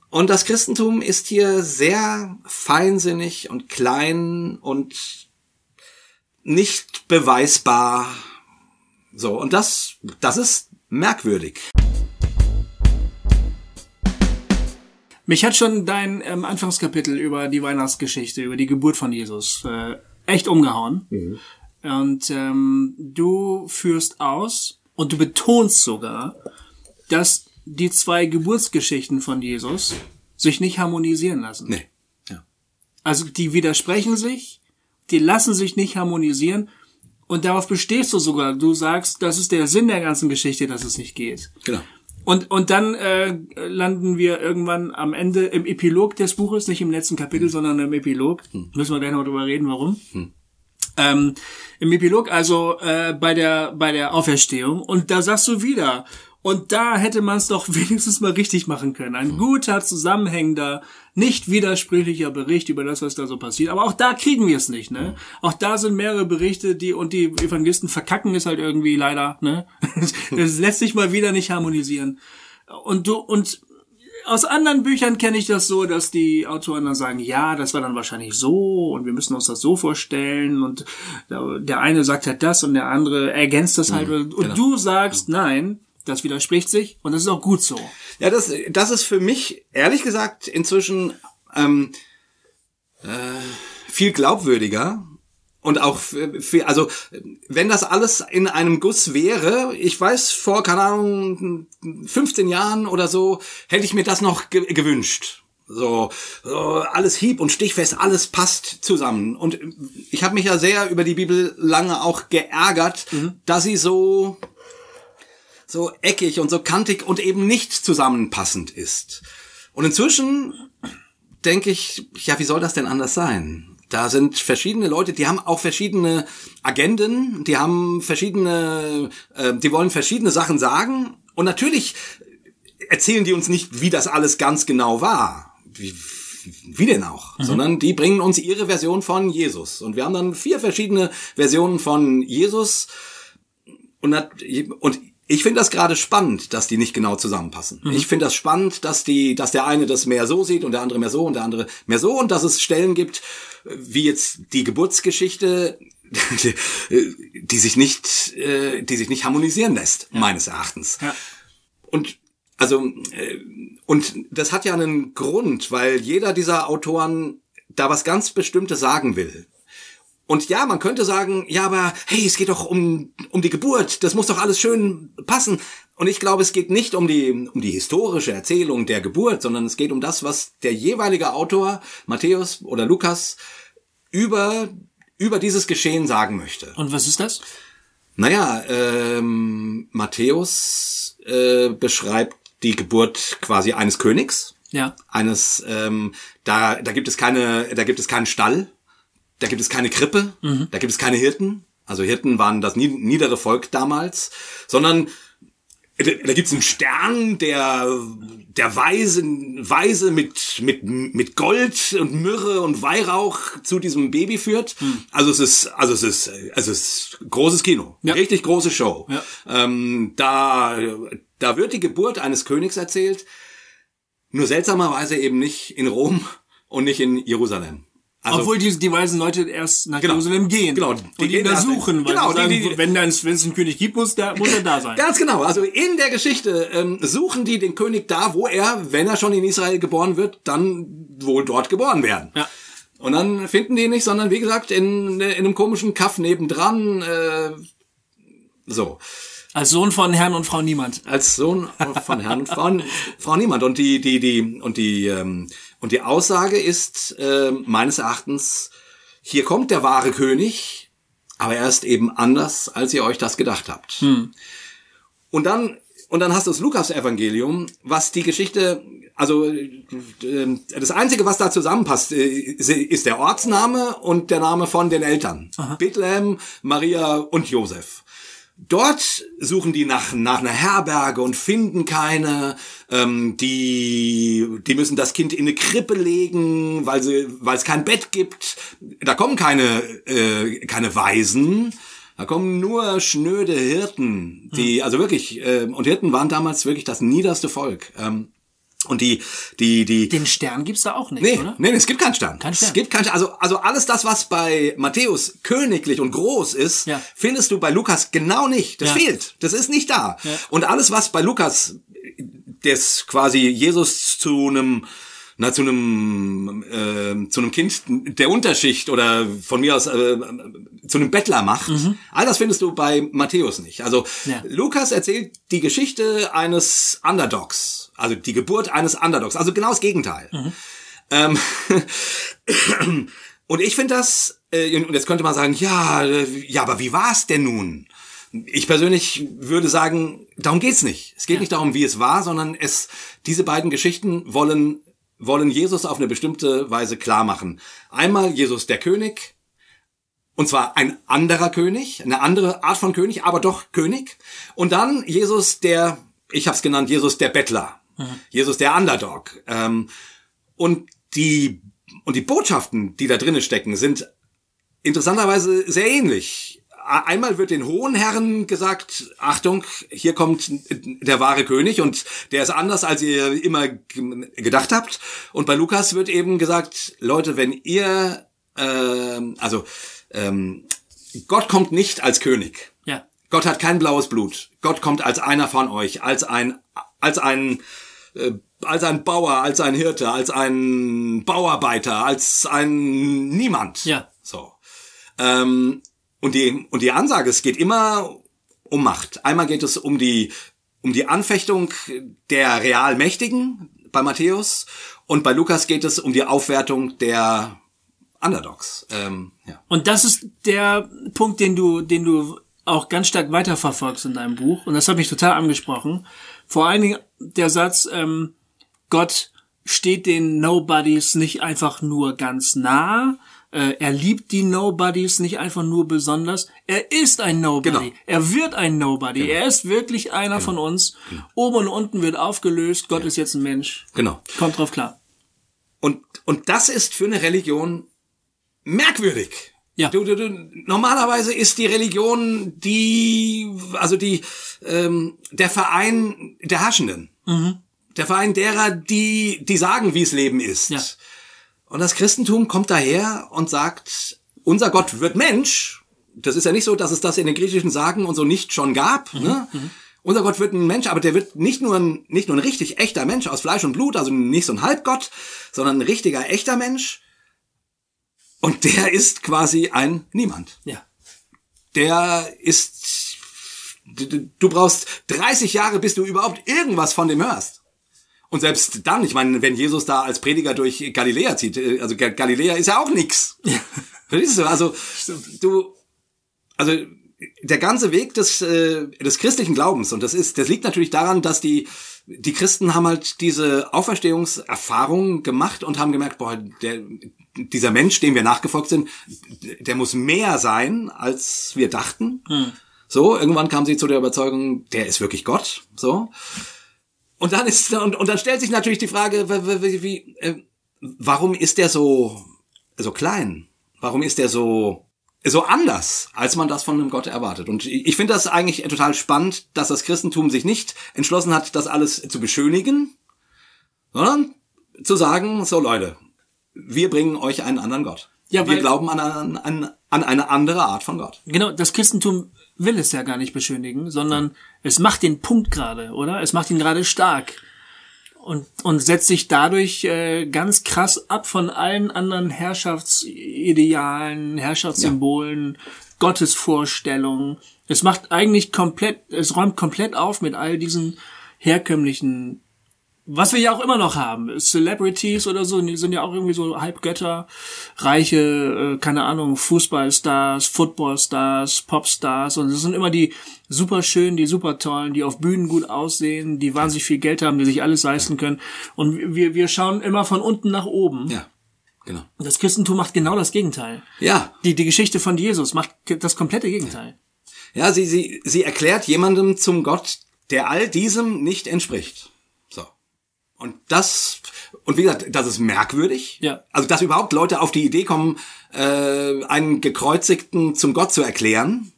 Und das Christentum ist hier sehr feinsinnig und klein und nicht beweisbar. So, und das, das ist merkwürdig. Mich hat schon dein ähm, Anfangskapitel über die Weihnachtsgeschichte, über die Geburt von Jesus äh, echt umgehauen. Und ähm, du führst aus und du betonst sogar, dass die zwei Geburtsgeschichten von Jesus sich nicht harmonisieren lassen. Nee. Ja. Also die widersprechen sich, die lassen sich nicht harmonisieren und darauf bestehst du sogar. Du sagst, das ist der Sinn der ganzen Geschichte, dass es nicht geht. Genau. Und, und dann äh, landen wir irgendwann am Ende im Epilog des Buches, nicht im letzten Kapitel, sondern im Epilog. Müssen wir gleich noch drüber reden, warum. Ähm, Im Epilog, also äh, bei der bei der Auferstehung. Und da sagst du wieder, und da hätte man es doch wenigstens mal richtig machen können. Ein guter, zusammenhängender, nicht widersprüchlicher Bericht über das, was da so passiert. Aber auch da kriegen wir es nicht, ne? Auch da sind mehrere Berichte, die und die Evangelisten verkacken es halt irgendwie leider, ne? Das lässt sich mal wieder nicht harmonisieren. Und du und aus anderen Büchern kenne ich das so, dass die Autoren dann sagen, ja, das war dann wahrscheinlich so und wir müssen uns das so vorstellen und der eine sagt halt das und der andere ergänzt das halt und genau. du sagst, nein, das widerspricht sich und das ist auch gut so. Ja, das, das ist für mich, ehrlich gesagt, inzwischen ähm, äh, viel glaubwürdiger. Und auch für, für, also, wenn das alles in einem Guss wäre, ich weiß, vor, keine Ahnung, 15 Jahren oder so, hätte ich mir das noch ge gewünscht. So, so, alles hieb und stichfest, alles passt zusammen. Und ich habe mich ja sehr über die Bibel lange auch geärgert, dass sie so so eckig und so kantig und eben nicht zusammenpassend ist. Und inzwischen denke ich, ja, wie soll das denn anders sein? Da sind verschiedene Leute, die haben auch verschiedene Agenden, die haben verschiedene, äh, die wollen verschiedene Sachen sagen. Und natürlich erzählen die uns nicht, wie das alles ganz genau war. Wie, wie denn auch? Sondern die bringen uns ihre Version von Jesus. Und wir haben dann vier verschiedene Versionen von Jesus. Und, und ich finde das gerade spannend, dass die nicht genau zusammenpassen. Mhm. Ich finde das spannend, dass die, dass der eine das mehr so sieht und der andere mehr so und der andere mehr so und dass es Stellen gibt, wie jetzt die Geburtsgeschichte, die sich nicht, äh, die sich nicht harmonisieren lässt, meines Erachtens. Ja. Und also äh, und das hat ja einen Grund, weil jeder dieser Autoren da was ganz Bestimmtes sagen will. Und ja, man könnte sagen, ja, aber hey, es geht doch um um die Geburt, das muss doch alles schön passen. Und ich glaube, es geht nicht um die um die historische Erzählung der Geburt, sondern es geht um das, was der jeweilige Autor Matthäus oder Lukas über über dieses Geschehen sagen möchte. Und was ist das? Naja, ähm, Matthäus äh, beschreibt die Geburt quasi eines Königs, Ja. eines ähm, da da gibt es keine da gibt es keinen Stall, da gibt es keine Krippe, da gibt es keine Hirten. Also Hirten waren das nie- niedere Volk damals, sondern da, gibt's einen Stern, der der Weise, Weise mit mit mit Gold und Myrrhe und Weihrauch zu diesem Baby führt. Also es ist also es ist also es ist großes Kino, Ja. richtig große Show. Ja. Ähm, da da wird die Geburt eines Königs erzählt, nur seltsamerweise eben nicht in Rom und nicht in Jerusalem. Also, Obwohl die, die weisen Leute erst nach Genau. Jerusalem gehen. Genau, die Und ihn gehen da erst- suchen, weil genau, sagen, die- die- wenn es einen König gibt, muss, der, muss er da sein. Ganz genau. Also in der Geschichte ähm, suchen die den König da, wo er, wenn er schon in Israel geboren wird, dann wohl dort geboren werden. Ja. Und dann finden die ihn nicht, sondern wie gesagt in, in einem komischen Kaff nebendran. Äh, so. Als Sohn von Herrn und Frau Niemand. als Sohn von Herrn und Frau, Frau Niemand. Und die, die, die, und die, ähm, und die Aussage ist äh, meines Erachtens, hier kommt der wahre König, aber er ist eben anders, als ihr euch das gedacht habt. Und dann, und dann hast du das Lukas-Evangelium, was die Geschichte, also äh, das Einzige, was da zusammenpasst, äh, ist der Ortsname und der Name von den Eltern. Bethlehem, Maria und Josef. Dort suchen die nach, nach einer Herberge und finden keine. Ähm, die, die müssen das Kind in eine Krippe legen, weil, sie, weil es kein Bett gibt. Da kommen keine, äh, keine Waisen. Da kommen nur schnöde Hirten, die, also wirklich, äh, und Hirten waren damals wirklich das niederste Volk. Ähm, und die, die, die, Den Stern gibt's da auch nicht, Nee, oder? nee, es gibt keinen Stern. Kein Stern. Es gibt keinen also also alles das, was bei Matthäus königlich und groß ist, Ja. findest du bei Lukas genau nicht. Das Ja. fehlt. Das ist nicht da. Und alles, was bei Lukas das quasi Jesus zu einem na, zu einem äh, zu einem Kind der Unterschicht oder von mir aus äh, zu einem Bettler macht. All das findest du bei Matthäus nicht. Also Ja. Lukas erzählt die Geschichte eines Underdogs, also die Geburt eines Underdogs, also genau das Gegenteil. Ähm, und ich finde das, äh, und jetzt könnte man sagen, ja, äh, ja, aber wie war es denn nun? Ich persönlich würde sagen, darum geht's nicht. Es geht nicht darum, wie es war, sondern es, diese beiden Geschichten wollen, wollen Jesus auf eine bestimmte Weise klar machen. Einmal Jesus der König, und zwar ein anderer König, eine andere Art von König, aber doch König. Und dann Jesus der, ich habe es genannt, Jesus der Bettler, Jesus der Underdog. Ähm, und die und die Botschaften, die da drinnen stecken, sind interessanterweise sehr ähnlich. Einmal wird den hohen Herren gesagt, Achtung, hier kommt der wahre König und der ist anders, als ihr immer gedacht habt. Und bei Lukas wird eben gesagt, Leute, wenn ihr, ähm, also ähm, Gott kommt nicht als König. Ja. Gott hat kein blaues Blut. Gott kommt als einer von euch, als ein, als ein, äh, als ein Bauer, als ein Hirte, als ein Bauarbeiter, als ein Niemand. Ja. So. Ähm, und die, und die Ansage, es geht immer um Macht. Einmal geht es um die, um die Anfechtung der real Mächtigen bei Matthäus und bei Lukas geht es um die Aufwertung der Underdogs. Ähm, ja. Und das ist der Punkt, den du, den du auch ganz stark weiterverfolgst in deinem Buch. Und das hat mich total angesprochen. Vor allen Dingen der Satz, ähm, Gott steht den Nobodies nicht einfach nur ganz nah. Äh, er liebt die Nobodies nicht einfach nur besonders. Er ist ein Nobody. Genau. Er wird ein Nobody. Er ist wirklich einer von uns. Oben und unten wird aufgelöst. Gott ist jetzt ein Mensch. Genau. Kommt drauf klar. Und, und das ist für eine Religion merkwürdig. Ja. Du, du, du, normalerweise ist die Religion die, also die, ähm, der Verein der Herrschenden. Der Verein derer, die, die sagen, wie es Leben ist. Ja. Und das Christentum kommt daher und sagt, unser Gott wird Mensch. Das ist ja nicht so, dass es das in den griechischen Sagen und so nicht schon gab. Ne? Unser Gott wird ein Mensch, aber der wird nicht nur ein, nicht nur ein richtig echter Mensch aus Fleisch und Blut, also nicht so ein Halbgott, sondern ein richtiger echter Mensch. Und der ist quasi ein Niemand. Ja. Der ist, du brauchst 30 Jahre, bis du überhaupt irgendwas von dem hörst. Und selbst dann, ich meine, wenn Jesus da als Prediger durch Galiläa zieht, äh, also Ga- Galiläa ist ja auch nix. Verstehst du? Also du, also der ganze Weg des äh, des christlichen Glaubens und das ist, das liegt natürlich daran, dass die die Christen haben halt diese Auferstehungserfahrung gemacht und haben gemerkt, boah, der dieser Mensch, dem wir nachgefolgt sind, der muss mehr sein, als wir dachten. So, irgendwann kamen sie zu der Überzeugung, der ist wirklich Gott. So. Und dann ist und, und dann stellt sich natürlich die Frage, wie, wie, wie, äh, warum ist der so so klein? Warum ist der so so anders, als man das von einem Gott erwartet? Und ich, finde das eigentlich total spannend, dass das Christentum sich nicht entschlossen hat, das alles zu beschönigen, sondern zu sagen, so Leute, wir bringen euch einen anderen Gott. Ja, wir glauben an, an, an eine andere Art von Gott. Genau, das Christentum will es ja gar nicht beschönigen, sondern es macht den Punkt gerade, oder? Es macht ihn gerade stark. Und, und setzt sich dadurch äh, ganz krass ab von allen anderen Herrschaftsidealen, Herrschaftssymbolen, Gottesvorstellungen. Es macht eigentlich komplett, es räumt komplett auf mit all diesen herkömmlichen was wir ja auch immer noch haben, Celebrities oder so, die sind ja auch irgendwie so Halbgötter, reiche, äh, keine Ahnung, Fußballstars, Footballstars, Popstars und das sind immer die super schönen, die super tollen, die auf Bühnen gut aussehen, die wahnsinnig viel Geld haben, die sich alles leisten können und wir, wir schauen immer von unten nach oben. Ja, genau. Das Christentum macht genau das Gegenteil. Ja, Die, die Geschichte von Jesus macht das komplette Gegenteil. Ja, sie, sie, sie erklärt jemandem zum Gott, der all diesem nicht entspricht. Und das, und wie gesagt, das ist merkwürdig. Ja. Also, dass überhaupt Leute auf die Idee kommen, äh, einen Gekreuzigten zum Gott zu erklären,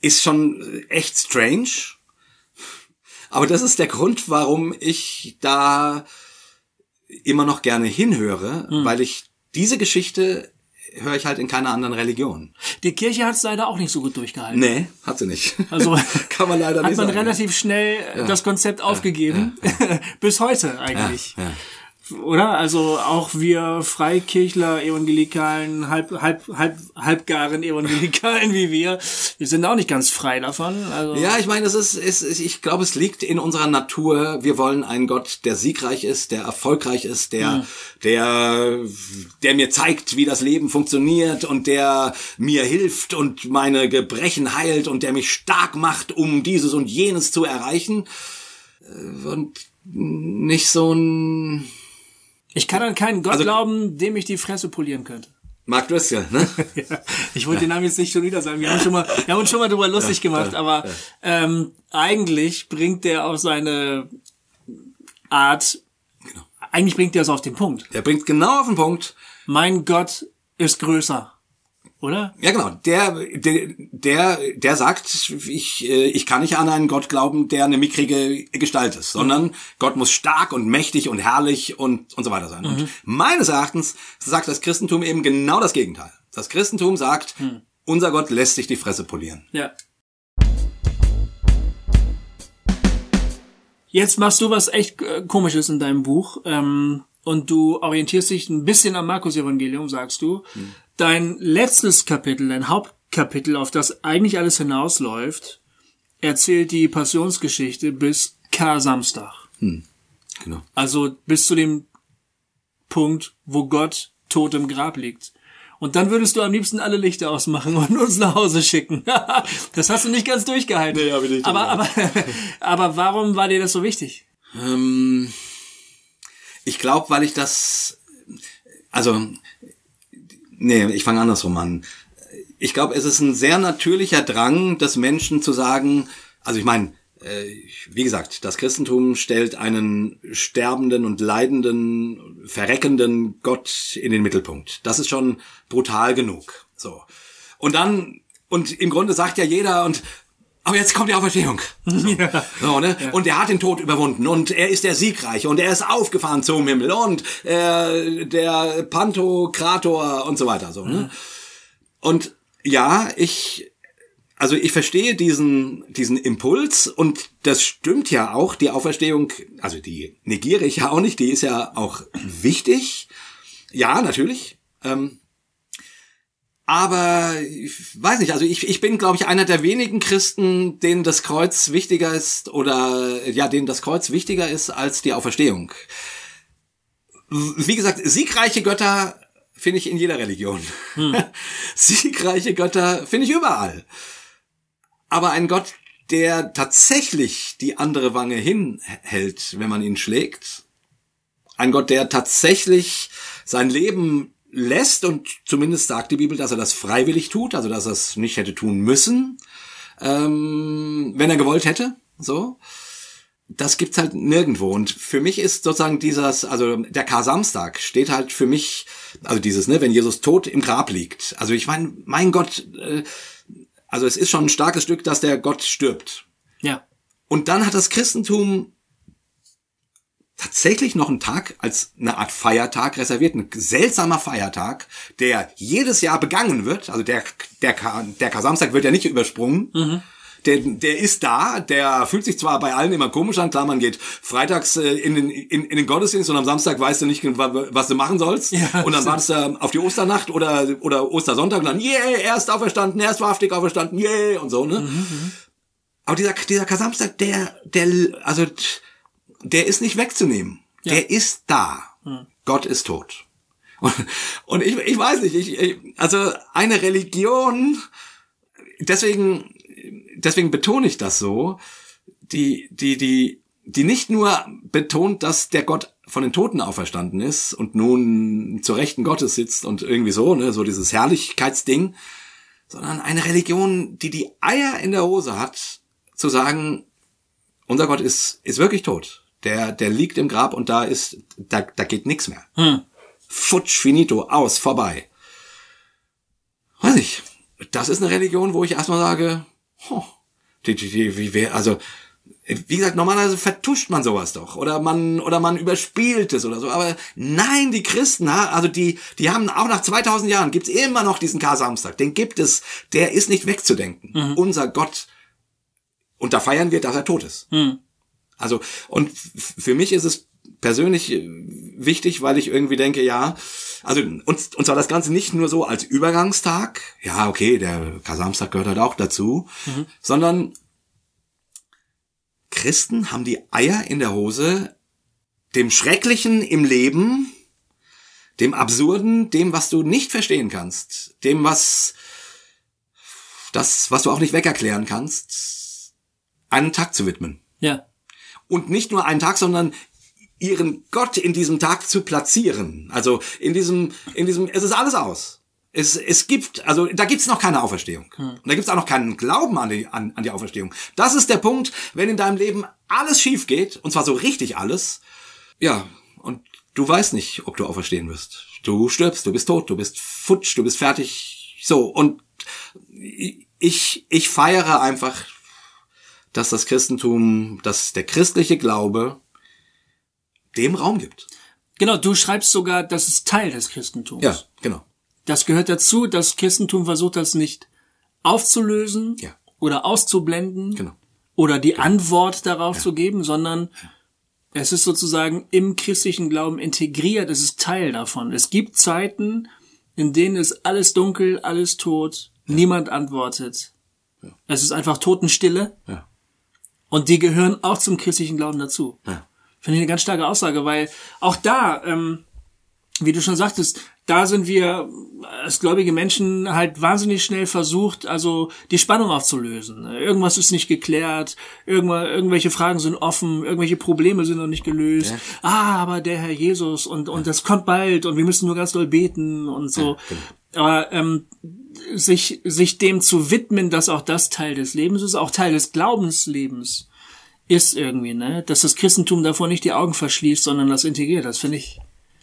ist schon echt strange. Aber das ist der Grund, warum ich da immer noch gerne hinhöre, weil ich diese Geschichte höre ich halt in keiner anderen Religion. Die Kirche hat es leider auch nicht so gut durchgehalten. Nee, hat sie nicht. Also kann man leider hat nicht man sagen. relativ schnell äh, das Konzept aufgegeben. Bis heute eigentlich. Oder? Also auch wir Freikirchler, Evangelikalen, halb, halb, halb, halbgaren Evangelikalen wie wir, wir sind auch nicht ganz frei davon. Also Ja, ich meine, es ist, es ist, ich glaube, es liegt in unserer Natur. Wir wollen einen Gott, der siegreich ist, der erfolgreich ist, der, der, der mir zeigt, wie das Leben funktioniert und der mir hilft und meine Gebrechen heilt und der mich stark macht, um dieses und jenes zu erreichen. Äh, Und nicht so ein ich kann an keinen Gott Also- glauben, dem ich die Fresse polieren könnte. Mark Driscoll, ne? Ja, ich wollte den Namen jetzt nicht schon wieder sagen. Wir haben schon mal, wir haben uns schon mal drüber lustig gemacht, aber ähm, eigentlich bringt der auf seine Art, eigentlich bringt der es auf den Punkt. Der bringt genau auf den Punkt. Mein Gott ist größer, oder? Ja, genau. Der, der, der, der sagt, ich, äh, ich kann nicht an einen Gott glauben, der eine mickrige Gestalt ist, sondern Gott muss stark und mächtig und herrlich und, und so weiter sein. Und meines Erachtens sagt das Christentum eben genau das Gegenteil. Das Christentum sagt, unser Gott lässt sich die Fresse polieren. Ja. Jetzt machst du was echt äh, Komisches in deinem Buch ähm, und du orientierst dich ein bisschen am Markus-Evangelium, sagst du. Dein letztes Kapitel, dein Hauptkapitel, auf das eigentlich alles hinausläuft, erzählt die Passionsgeschichte bis Kar-Samstag. Genau. Also bis zu dem Punkt, wo Gott tot im Grab liegt. Und dann würdest du am liebsten alle Lichter ausmachen und uns nach Hause schicken. das hast du nicht ganz durchgehalten. Nee, hab ich nicht aber, aber, aber warum war dir das so wichtig? Ähm, ich glaube, weil ich das, also, nee, ich fange andersrum an. Ich glaube, es ist ein sehr natürlicher Drang des Menschen zu sagen, also ich meine, äh, wie gesagt, das Christentum stellt einen sterbenden und leidenden, verreckenden Gott in den Mittelpunkt. Das ist schon brutal genug. So. Und dann, und im Grunde sagt ja jeder, und aber jetzt kommt die Auferstehung. So, Ja. so ne? Und er hat den Tod überwunden und er ist der Siegreiche und er ist aufgefahren zum Himmel und äh, der Pantokrator und so weiter. So, ne? Und ja, ich, also ich verstehe diesen, diesen Impuls und das stimmt ja auch, die Auferstehung, also die negiere ich ja auch nicht, die ist ja auch wichtig. Ja, natürlich. Ähm, aber ich weiß nicht, also ich, ich bin, glaube ich, einer der wenigen Christen, denen das Kreuz wichtiger ist oder ja, denen das Kreuz wichtiger ist als die Auferstehung. Wie gesagt, siegreiche Götter finde ich in jeder Religion. siegreiche Götter finde ich überall. Aber ein Gott, der tatsächlich die andere Wange hinhält, wenn man ihn schlägt, ein Gott, der tatsächlich sein Leben lässt und zumindest sagt die Bibel, dass er das freiwillig tut, also dass er es nicht hätte tun müssen, ähm, wenn er gewollt hätte, so. Das gibt's halt nirgendwo. Und für mich ist sozusagen dieses, also der Kar-Samstag steht halt für mich, also dieses, ne, wenn Jesus tot im Grab liegt. Also ich meine, mein Gott, äh, also es ist schon ein starkes Stück, dass der Gott stirbt. Ja. Und dann hat das Christentum tatsächlich noch einen Tag als eine Art Feiertag reserviert, ein seltsamer Feiertag, der jedes Jahr begangen wird. Also der der der Kar-Samstag wird ja nicht übersprungen. Der, der ist da, der fühlt sich zwar bei allen immer komisch an, klar, man geht freitags äh, in, den, in, in den Gottesdienst und am Samstag weißt du nicht, wa- was du machen sollst. Ja, und dann wartest du auf die Osternacht oder, oder Ostersonntag und dann, yeah, er ist auferstanden, er ist wahrhaftig auferstanden, yeah, und so, ne? Aber dieser, dieser Kasamstag, der, der, also, der ist nicht wegzunehmen. Der ist da. Gott ist tot. Und, und ich, ich weiß nicht, ich, ich, also eine Religion, deswegen, deswegen betone ich das so, die, die, die, die nicht nur betont, dass der Gott von den Toten auferstanden ist und nun zur Rechten Gottes sitzt und irgendwie so, ne, so dieses Herrlichkeitsding, sondern eine Religion, die die Eier in der Hose hat, zu sagen, unser Gott ist, ist wirklich tot. Der, der liegt im Grab und da ist, da, da geht nichts mehr. Futsch, finito, aus, vorbei. Weiß ich. Das ist eine Religion, wo ich erstmal sage, huh, die, die, die, wie wär, also, wie gesagt, normalerweise vertuscht man sowas doch oder man oder man überspielt es oder so. Aber nein, die Christen, also die die haben auch nach 2000 Jahren gibt's immer noch diesen Kar-Samstag. Den gibt es. Der ist nicht wegzudenken. Unser Gott. Und da feiern wir, dass er tot ist. Also und für mich ist es persönlich äh, wichtig, weil ich irgendwie denke, ja, also und, und zwar das Ganze nicht nur so als Übergangstag, ja, okay, der Kar-Samstag gehört halt auch dazu, sondern Christen haben die Eier in der Hose, dem Schrecklichen im Leben, dem Absurden, dem, was du nicht verstehen kannst, dem, was das, was du auch nicht wegerklären kannst, einen Tag zu widmen. Ja. Und nicht nur einen Tag, sondern ihren Gott in diesem Tag zu platzieren. Also in diesem, in diesem, es ist alles aus. Es, es gibt, also da gibt's noch keine Auferstehung. Und da gibt's auch noch keinen Glauben an die, an, an die Auferstehung. Das ist der Punkt, wenn in deinem Leben alles schief geht, und zwar so richtig alles, ja, und du weißt nicht, ob du auferstehen wirst. Du stirbst, du bist tot, du bist futsch, du bist fertig. So, und ich, ich feiere einfach, dass das Christentum, dass der christliche Glaube dem Raum gibt. Genau, du schreibst sogar, das ist Teil des Christentums. Ja, genau. Das gehört dazu, das Christentum versucht das nicht aufzulösen Ja. oder auszublenden Genau. oder die Antwort darauf zu geben, sondern es ist sozusagen im christlichen Glauben integriert, es ist Teil davon. Es gibt Zeiten, in denen ist alles dunkel, alles tot, niemand antwortet. Es ist einfach Totenstille Ja. Und die gehören auch zum christlichen Glauben dazu. Ja. Finde ich eine ganz starke Aussage, weil auch da, ähm, wie du schon sagtest, da sind wir als gläubige Menschen halt wahnsinnig schnell versucht, also die Spannung aufzulösen. Irgendwas ist nicht geklärt, irgendwelche Fragen sind offen, irgendwelche Probleme sind noch nicht gelöst. Ah, aber der Herr Jesus und, und das kommt bald und wir müssen nur ganz doll beten und so. Aber ähm, sich, sich dem zu widmen, dass auch das Teil des Lebens ist, auch Teil des Glaubenslebens ist irgendwie, ne? Dass das Christentum davor nicht die Augen verschließt, sondern das integriert. Das finde ich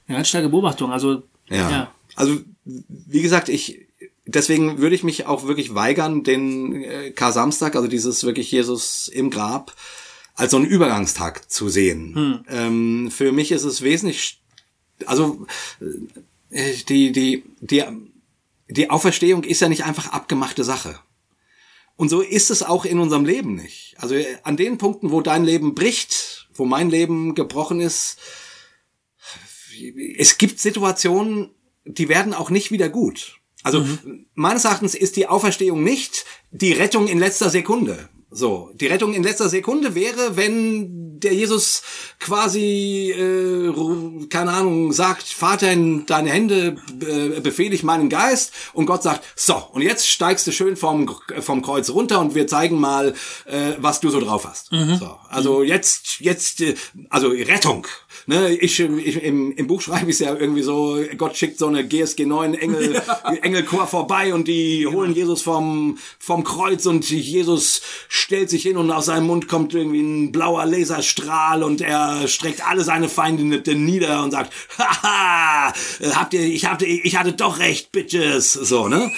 eine ganz starke Beobachtung. Also, Ja. ja. Also, wie gesagt, ich, deswegen würde ich mich auch wirklich weigern, den äh, Kar-Samstag, also dieses wirklich Jesus im Grab, als so einen Übergangstag zu sehen. Hm. Ähm, für mich ist es wesentlich, also äh, die, die, die, die Auferstehung ist ja nicht einfach abgemachte Sache. Und so ist es auch in unserem Leben nicht. Also äh, an den Punkten, wo dein Leben bricht, wo mein Leben gebrochen ist, es gibt Situationen, die werden auch nicht wieder gut. Also meines Erachtens ist die Auferstehung nicht die Rettung in letzter Sekunde. So, die Rettung in letzter Sekunde wäre, wenn der Jesus quasi, äh, keine Ahnung, sagt, Vater, in deine Hände äh, befehle ich meinen Geist. Und Gott sagt, so, und jetzt steigst du schön vom, vom Kreuz runter und wir zeigen mal, äh, was du so drauf hast. So, also jetzt, jetzt, äh, also Rettung. Ne, ich, ich im, im Buch schreibe ich es ja irgendwie so, Gott schickt so eine GSG 9 Engel, Engelchor vorbei und die holen Jesus vom, vom Kreuz und Jesus stellt sich hin und aus seinem Mund kommt irgendwie ein blauer Laserstrahl und er streckt alle seine Feinde nieder und sagt, haha, habt ihr, ich hatte, ich hatte doch recht, Bitches, so, ne?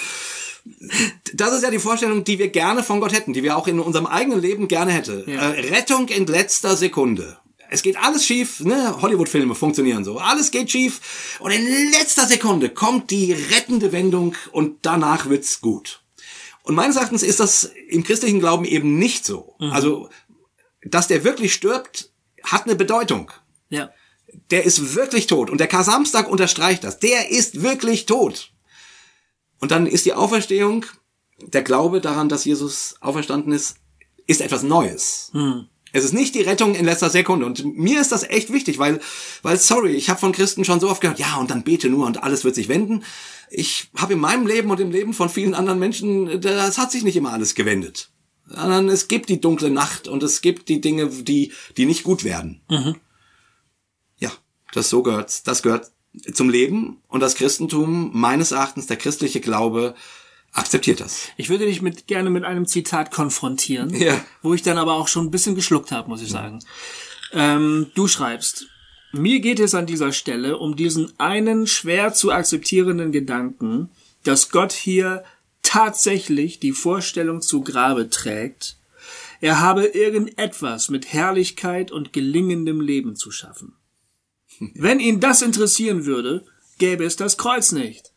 Das ist ja die Vorstellung, die wir gerne von Gott hätten, die wir auch in unserem eigenen Leben gerne hätten. Ja. Äh, Rettung in letzter Sekunde. Es geht alles schief, ne? Hollywood-Filme funktionieren so. Alles geht schief und in letzter Sekunde kommt die rettende Wendung und danach wird's gut. Und meines Erachtens ist das im christlichen Glauben eben nicht so. Also, dass der wirklich stirbt, hat eine Bedeutung. Ja. Der ist wirklich tot. Und der Kar-Samstag unterstreicht das. Der ist wirklich tot. Und dann ist die Auferstehung, der Glaube daran, dass Jesus auferstanden ist, ist etwas Neues. Es ist nicht die Rettung in letzter Sekunde. Und mir ist das echt wichtig, weil, weil sorry, ich habe von Christen schon so oft gehört, ja, und dann bete nur und alles wird sich wenden. Ich habe in meinem Leben und im Leben von vielen anderen Menschen, das hat sich nicht immer alles gewendet. Sondern es gibt die dunkle Nacht und es gibt die Dinge, die, die nicht gut werden. Ja, das so gehört, das gehört zum Leben und das Christentum, meines Erachtens, der christliche Glaube, akzeptiert das. Ich würde dich mit, gerne mit einem Zitat konfrontieren, Ja. wo ich dann aber auch schon ein bisschen geschluckt habe, muss ich sagen. Ähm, du schreibst, mir geht es an dieser Stelle um diesen einen schwer zu akzeptierenden Gedanken, dass Gott hier tatsächlich die Vorstellung zu Grabe trägt, er habe irgendetwas mit Herrlichkeit und gelingendem Leben zu schaffen. Wenn ihn das interessieren würde, gäbe es das Kreuz nicht.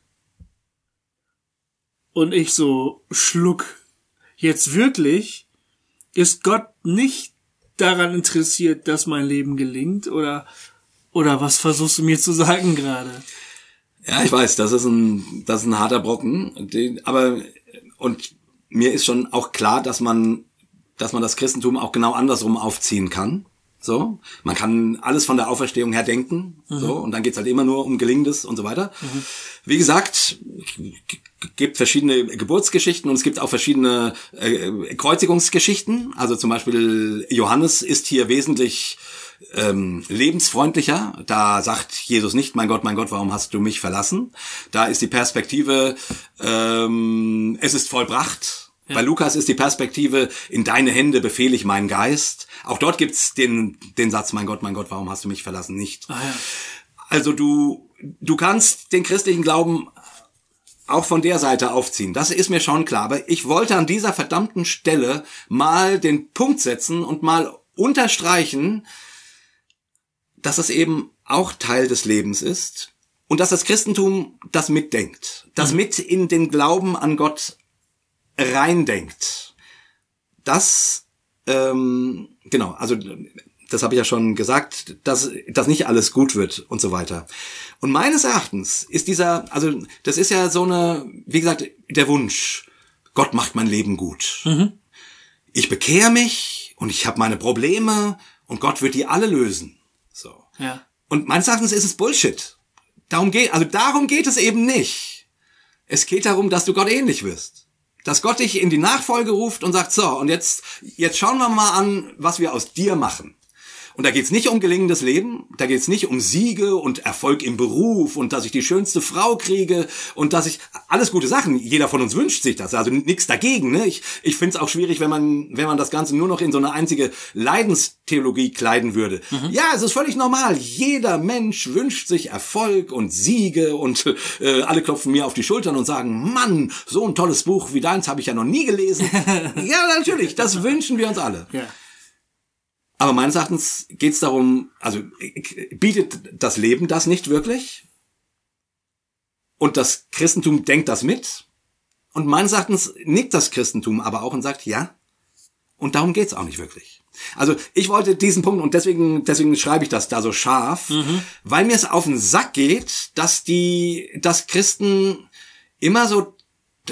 Und ich so schluck. Jetzt wirklich? Ist Gott nicht daran interessiert, dass mein Leben gelingt? Oder, oder was versuchst du mir zu sagen gerade? Ja, ich weiß, das ist ein, das ist ein harter Brocken. Den, aber, und mir ist schon auch klar, dass man, dass man das Christentum auch genau andersrum aufziehen kann. So, man kann alles von der Auferstehung her denken, so, und dann geht's halt immer nur um Gelingendes und so weiter. Wie gesagt, gibt verschiedene Geburtsgeschichten und es gibt auch verschiedene äh, Kreuzigungsgeschichten. Also zum Beispiel Johannes ist hier wesentlich ähm, lebensfreundlicher. Da sagt Jesus nicht, mein Gott, mein Gott, warum hast du mich verlassen? Da ist die Perspektive, ähm, es ist vollbracht. Bei Lukas ist die Perspektive, in deine Hände befehle ich meinen Geist. Auch dort gibt's den, den Satz, mein Gott, mein Gott, warum hast du mich verlassen? Nicht. Ah ja. Also du, du kannst den christlichen Glauben auch von der Seite aufziehen. Das ist mir schon klar. Aber ich wollte an dieser verdammten Stelle mal den Punkt setzen und mal unterstreichen, dass es eben auch Teil des Lebens ist und dass das Christentum das mitdenkt, das mit in den Glauben an Gott reindenkt. Das, ähm, genau, also das habe ich ja schon gesagt, dass, dass nicht alles gut wird und so weiter. Und meines Erachtens ist dieser, also das ist ja so eine, wie gesagt, der Wunsch, Gott macht mein Leben gut. Ich bekehre mich und ich habe meine Probleme und Gott wird die alle lösen. Und meines Erachtens ist es Bullshit. Darum geht, also darum geht es eben nicht. Es geht darum, dass du Gott ähnlich wirst. Dass Gott dich in die Nachfolge ruft und sagt, so, und jetzt, jetzt schauen wir mal an, was wir aus dir machen. Und da geht's nicht um gelingendes Leben, da geht's nicht um Siege und Erfolg im Beruf und dass ich die schönste Frau kriege und dass ich alles gute Sachen. Jeder von uns wünscht sich das, also nichts dagegen. Ne? Ich, ich finde es auch schwierig, wenn man, wenn man das Ganze nur noch in so eine einzige Leidenstheologie kleiden würde. Mhm. Ja, es ist völlig normal. Jeder Mensch wünscht sich Erfolg und Siege und äh, alle klopfen mir auf die Schultern und sagen, Mann, so ein tolles Buch wie deins habe ich ja noch nie gelesen. ja, natürlich, das wünschen wir uns alle. Ja. Aber meines Erachtens geht es darum, also bietet das Leben das nicht wirklich? Und das Christentum denkt das mit? Und meines Erachtens nickt das Christentum aber auch und sagt, ja, und darum geht's auch nicht wirklich. Also ich wollte diesen Punkt und deswegen deswegen schreibe ich das da so scharf, mhm. weil mir es auf den Sack geht, dass die dass Christen immer so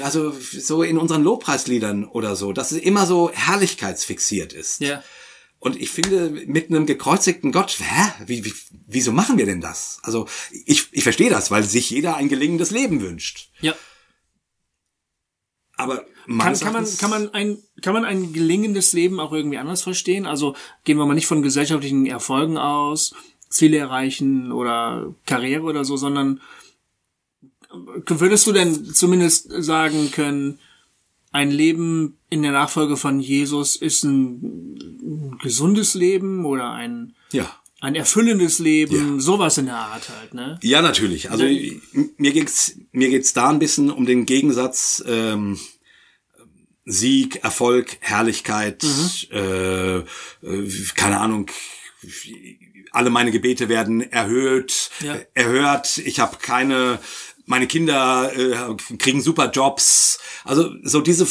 also so in unseren Lobpreisliedern oder so, dass es immer so herrlichkeitsfixiert ist. Ja. Und ich finde, mit einem gekreuzigten Gott, hä? Wie, wie, wieso machen wir denn das? Also ich, ich verstehe das, weil sich jeder ein gelingendes Leben wünscht. Ja. Aber kann, kann man kann man ein kann man ein gelingendes Leben auch irgendwie anders verstehen? Also gehen wir mal nicht von gesellschaftlichen Erfolgen aus, Ziele erreichen oder Karriere oder so, sondern würdest du denn zumindest sagen können, ein Leben in der Nachfolge von Jesus ist ein gesundes Leben oder ein, ja. ein erfüllendes Leben, ja. sowas in der Art halt, ne? Ja, natürlich. Also ja. mir geht's mir geht's da ein bisschen um den Gegensatz ähm, Sieg, Erfolg, Herrlichkeit, mhm. äh, äh, keine Ahnung, alle meine Gebete werden erhöht, ja. erhört. Ich habe keine meine Kinder äh, kriegen super Jobs. Also so diese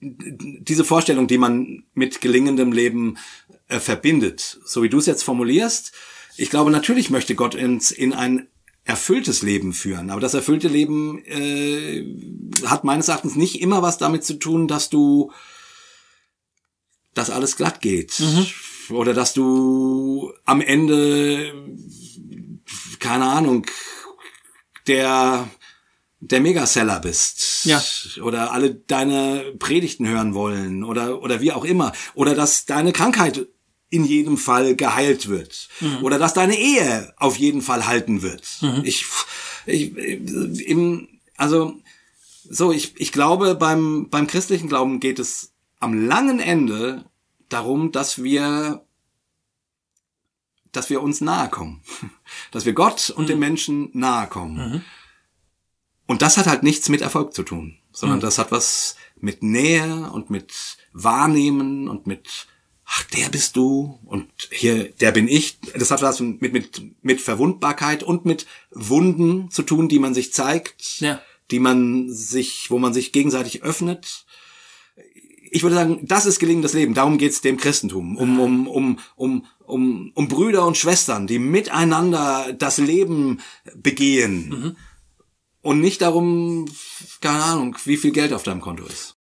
diese Vorstellung, die man mit gelingendem Leben äh, verbindet, so wie du es jetzt formulierst. Ich glaube, natürlich möchte Gott uns in ein erfülltes Leben führen. Aber das erfüllte Leben äh, hat meines Erachtens nicht immer was damit zu tun, dass du dass alles glatt geht. Mhm. Oder dass du am Ende, keine Ahnung, der der Megaseller bist. Ja. Oder alle deine Predigten hören wollen oder, oder wie auch immer. Oder dass deine Krankheit in jedem Fall geheilt wird. Mhm. Oder dass deine Ehe auf jeden Fall halten wird. Mhm. Ich, ich, im, also, so, ich, ich glaube, beim, beim christlichen Glauben geht es am langen Ende darum, dass wir dass wir uns nahe kommen. Dass wir Gott und mhm. den Menschen nahe kommen. Mhm. Und das hat halt nichts mit Erfolg zu tun, sondern mhm. das hat was mit Nähe und mit Wahrnehmen und mit ach, der bist du und hier, der bin ich. Das hat was mit, mit, mit Verwundbarkeit und mit Wunden zu tun, die man sich zeigt, ja. die man sich, wo man sich gegenseitig öffnet. Ich würde sagen, das ist gelingendes Leben. Darum geht's dem Christentum. Um, um, um, um, um, um Brüder und Schwestern, die miteinander das Leben begehen. Mhm und nicht darum, keine Ahnung, wie viel Geld auf deinem Konto ist.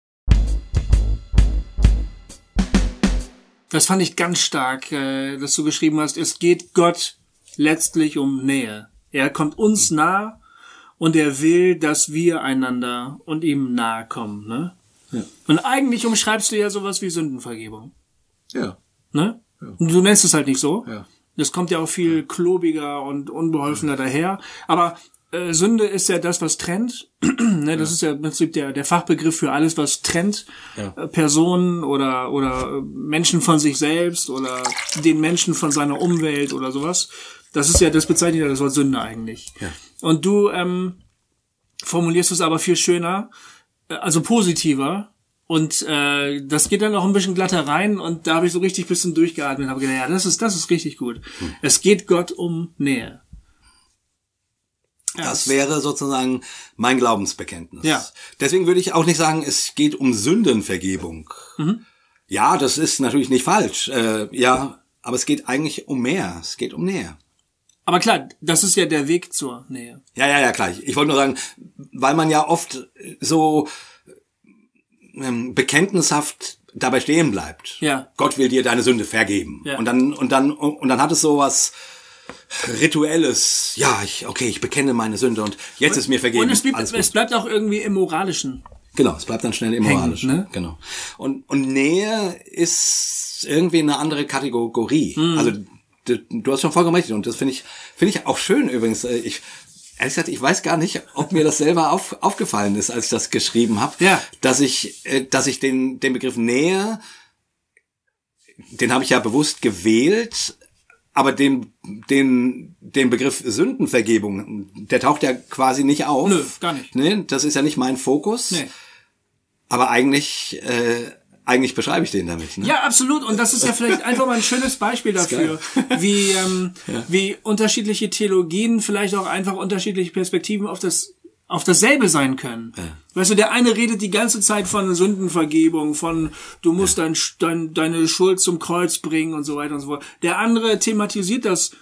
Das fand ich ganz stark, äh, dass du geschrieben hast, es geht Gott letztlich um Nähe. Er kommt uns nah und er will, dass wir einander und ihm nahe kommen. Ne? Ja. Und eigentlich umschreibst du ja sowas wie Sündenvergebung. Ja. Ne? Du nennst es halt nicht so. Ja. Das kommt ja auch viel klobiger und unbeholfener daher. Aber äh, Sünde ist ja das, was trennt. ne, das ja. ist ja im Prinzip der, der Fachbegriff für alles, was trennt. Ja. Äh, Personen oder, oder Menschen von sich selbst oder den Menschen von seiner Umwelt oder sowas. Das ist ja, das bezeichnet ja das Wort Sünde eigentlich. Ja. Und du ähm, formulierst es aber viel schöner, äh, also positiver. Und äh, das geht dann auch ein bisschen glatter rein und da habe ich so richtig bisschen durchgeatmet und habe gedacht, ja, das ist, das ist richtig gut. Hm. Es geht Gott um Nähe. Das wäre sozusagen mein Glaubensbekenntnis. Ja. Deswegen würde ich auch nicht sagen, es geht um Sündenvergebung. Mhm. Ja, das ist natürlich nicht falsch. Äh, ja, aber es geht eigentlich um mehr. Es geht um Nähe. Aber klar, das ist ja der Weg zur Nähe. Ja, ja, ja, klar. Ich wollte nur sagen, weil man ja oft so ähm, bekenntnishaft dabei stehen bleibt. Ja. Gott will dir deine Sünde vergeben. Ja. Und dann und dann und dann hat es sowas rituelles, ja, ich, okay, ich bekenne meine Sünde und jetzt und, ist mir vergeben. Und es, blieb, es bleibt auch irgendwie im Moralischen. Genau, es bleibt dann schnell im Moralischen. Ne? Genau. Und, und Nähe ist irgendwie eine andere Kategorie. Mhm. Also du, du hast schon vollkommen recht. Und das finde ich, finde ich auch schön übrigens. Äh, Ich, ehrlich gesagt, ich weiß gar nicht, ob mir das selber auf, aufgefallen ist, als ich das geschrieben habe, Ja. dass ich, äh, dass ich den, den Begriff Nähe, den habe ich ja bewusst gewählt, aber den, den, den Begriff Sündenvergebung, der taucht ja quasi nicht auf. Nö, gar nicht. Ne? Das ist ja nicht mein Fokus. Nee. Aber eigentlich, äh, eigentlich beschreibe ich den damit. Ne? Ja, absolut. Und das ist ja vielleicht einfach mal ein schönes Beispiel dafür, wie, ähm, wie unterschiedliche Theologien vielleicht auch einfach unterschiedliche Perspektiven auf das auf dasselbe sein können. Weißt du, der eine redet die ganze Zeit von Sündenvergebung, von du musst dein, dein, deine Schuld zum Kreuz bringen und so weiter und so fort. Der andere thematisiert das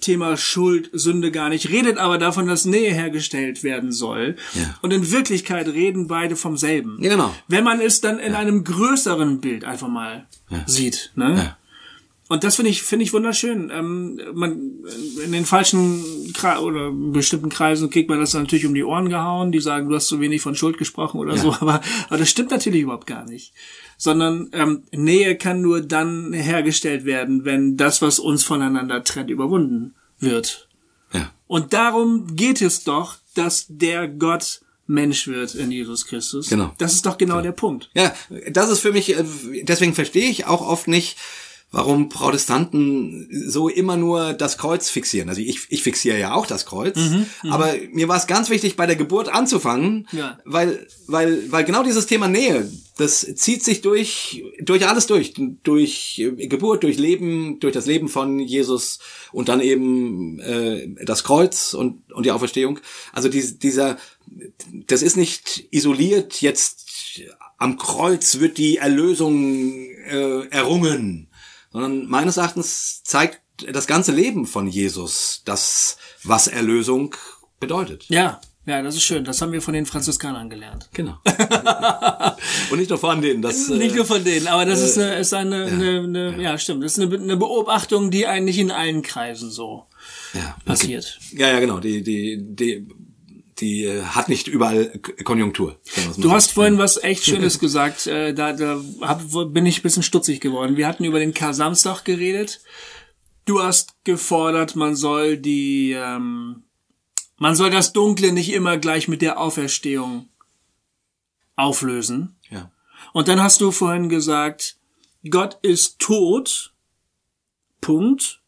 Thema Schuld, Sünde gar nicht, redet aber davon, dass Nähe hergestellt werden soll. Ja. Und in Wirklichkeit reden beide vom selben. Ja, genau. Wenn man es dann in einem größeren Bild einfach mal sieht. Ne? Ja. Und das finde ich, finde ich wunderschön. Ähm, man, in den falschen Kre oder bestimmten Kreisen kriegt man das dann natürlich um die Ohren gehauen, die sagen, du hast zu wenig von Schuld gesprochen oder so, aber, aber das stimmt natürlich überhaupt gar nicht. Sondern ähm, Nähe kann nur dann hergestellt werden, wenn das, was uns voneinander trennt, überwunden wird. Ja. Und darum geht es doch, dass der Gott Mensch wird in Jesus Christus. Genau. Das ist doch genau der Punkt. Ja, das ist für mich, äh, deswegen verstehe ich auch oft nicht, warum Protestanten so immer nur das Kreuz fixieren. Also ich, ich fixiere ja auch das Kreuz, aber mir war es ganz wichtig, bei der Geburt anzufangen, Ja. weil, weil, weil genau dieses Thema Nähe, das zieht sich durch, durch alles durch, durch äh, Geburt, durch Leben, durch das Leben von Jesus und dann eben äh, das Kreuz und, und die Auferstehung. Also dies, dieser, das ist nicht isoliert jetzt am Kreuz wird die Erlösung äh, errungen, sondern meines Erachtens zeigt das ganze Leben von Jesus das, was Erlösung bedeutet. Ja, ja, das ist schön. Das haben wir von den Franziskanern gelernt. Genau. Und nicht nur von denen. Das, äh, Nicht nur von denen, aber das ist eine, ist eine, eine, eine ja. stimmt, das ist eine, eine Beobachtung, die eigentlich in allen Kreisen so ja, passiert. Ja, ja, genau. Die, die, die, die äh, hat nicht überall Konjunktur. Du hast vorhin was echt Schönes gesagt, äh, da, da hab, bin ich ein bisschen stutzig geworden. Wir hatten über den Kar-Samstag geredet. Du hast gefordert, man soll die, ähm, man soll das Dunkle nicht immer gleich mit der Auferstehung auflösen. Ja. Und dann hast du vorhin gesagt, Gott ist tot. Punkt.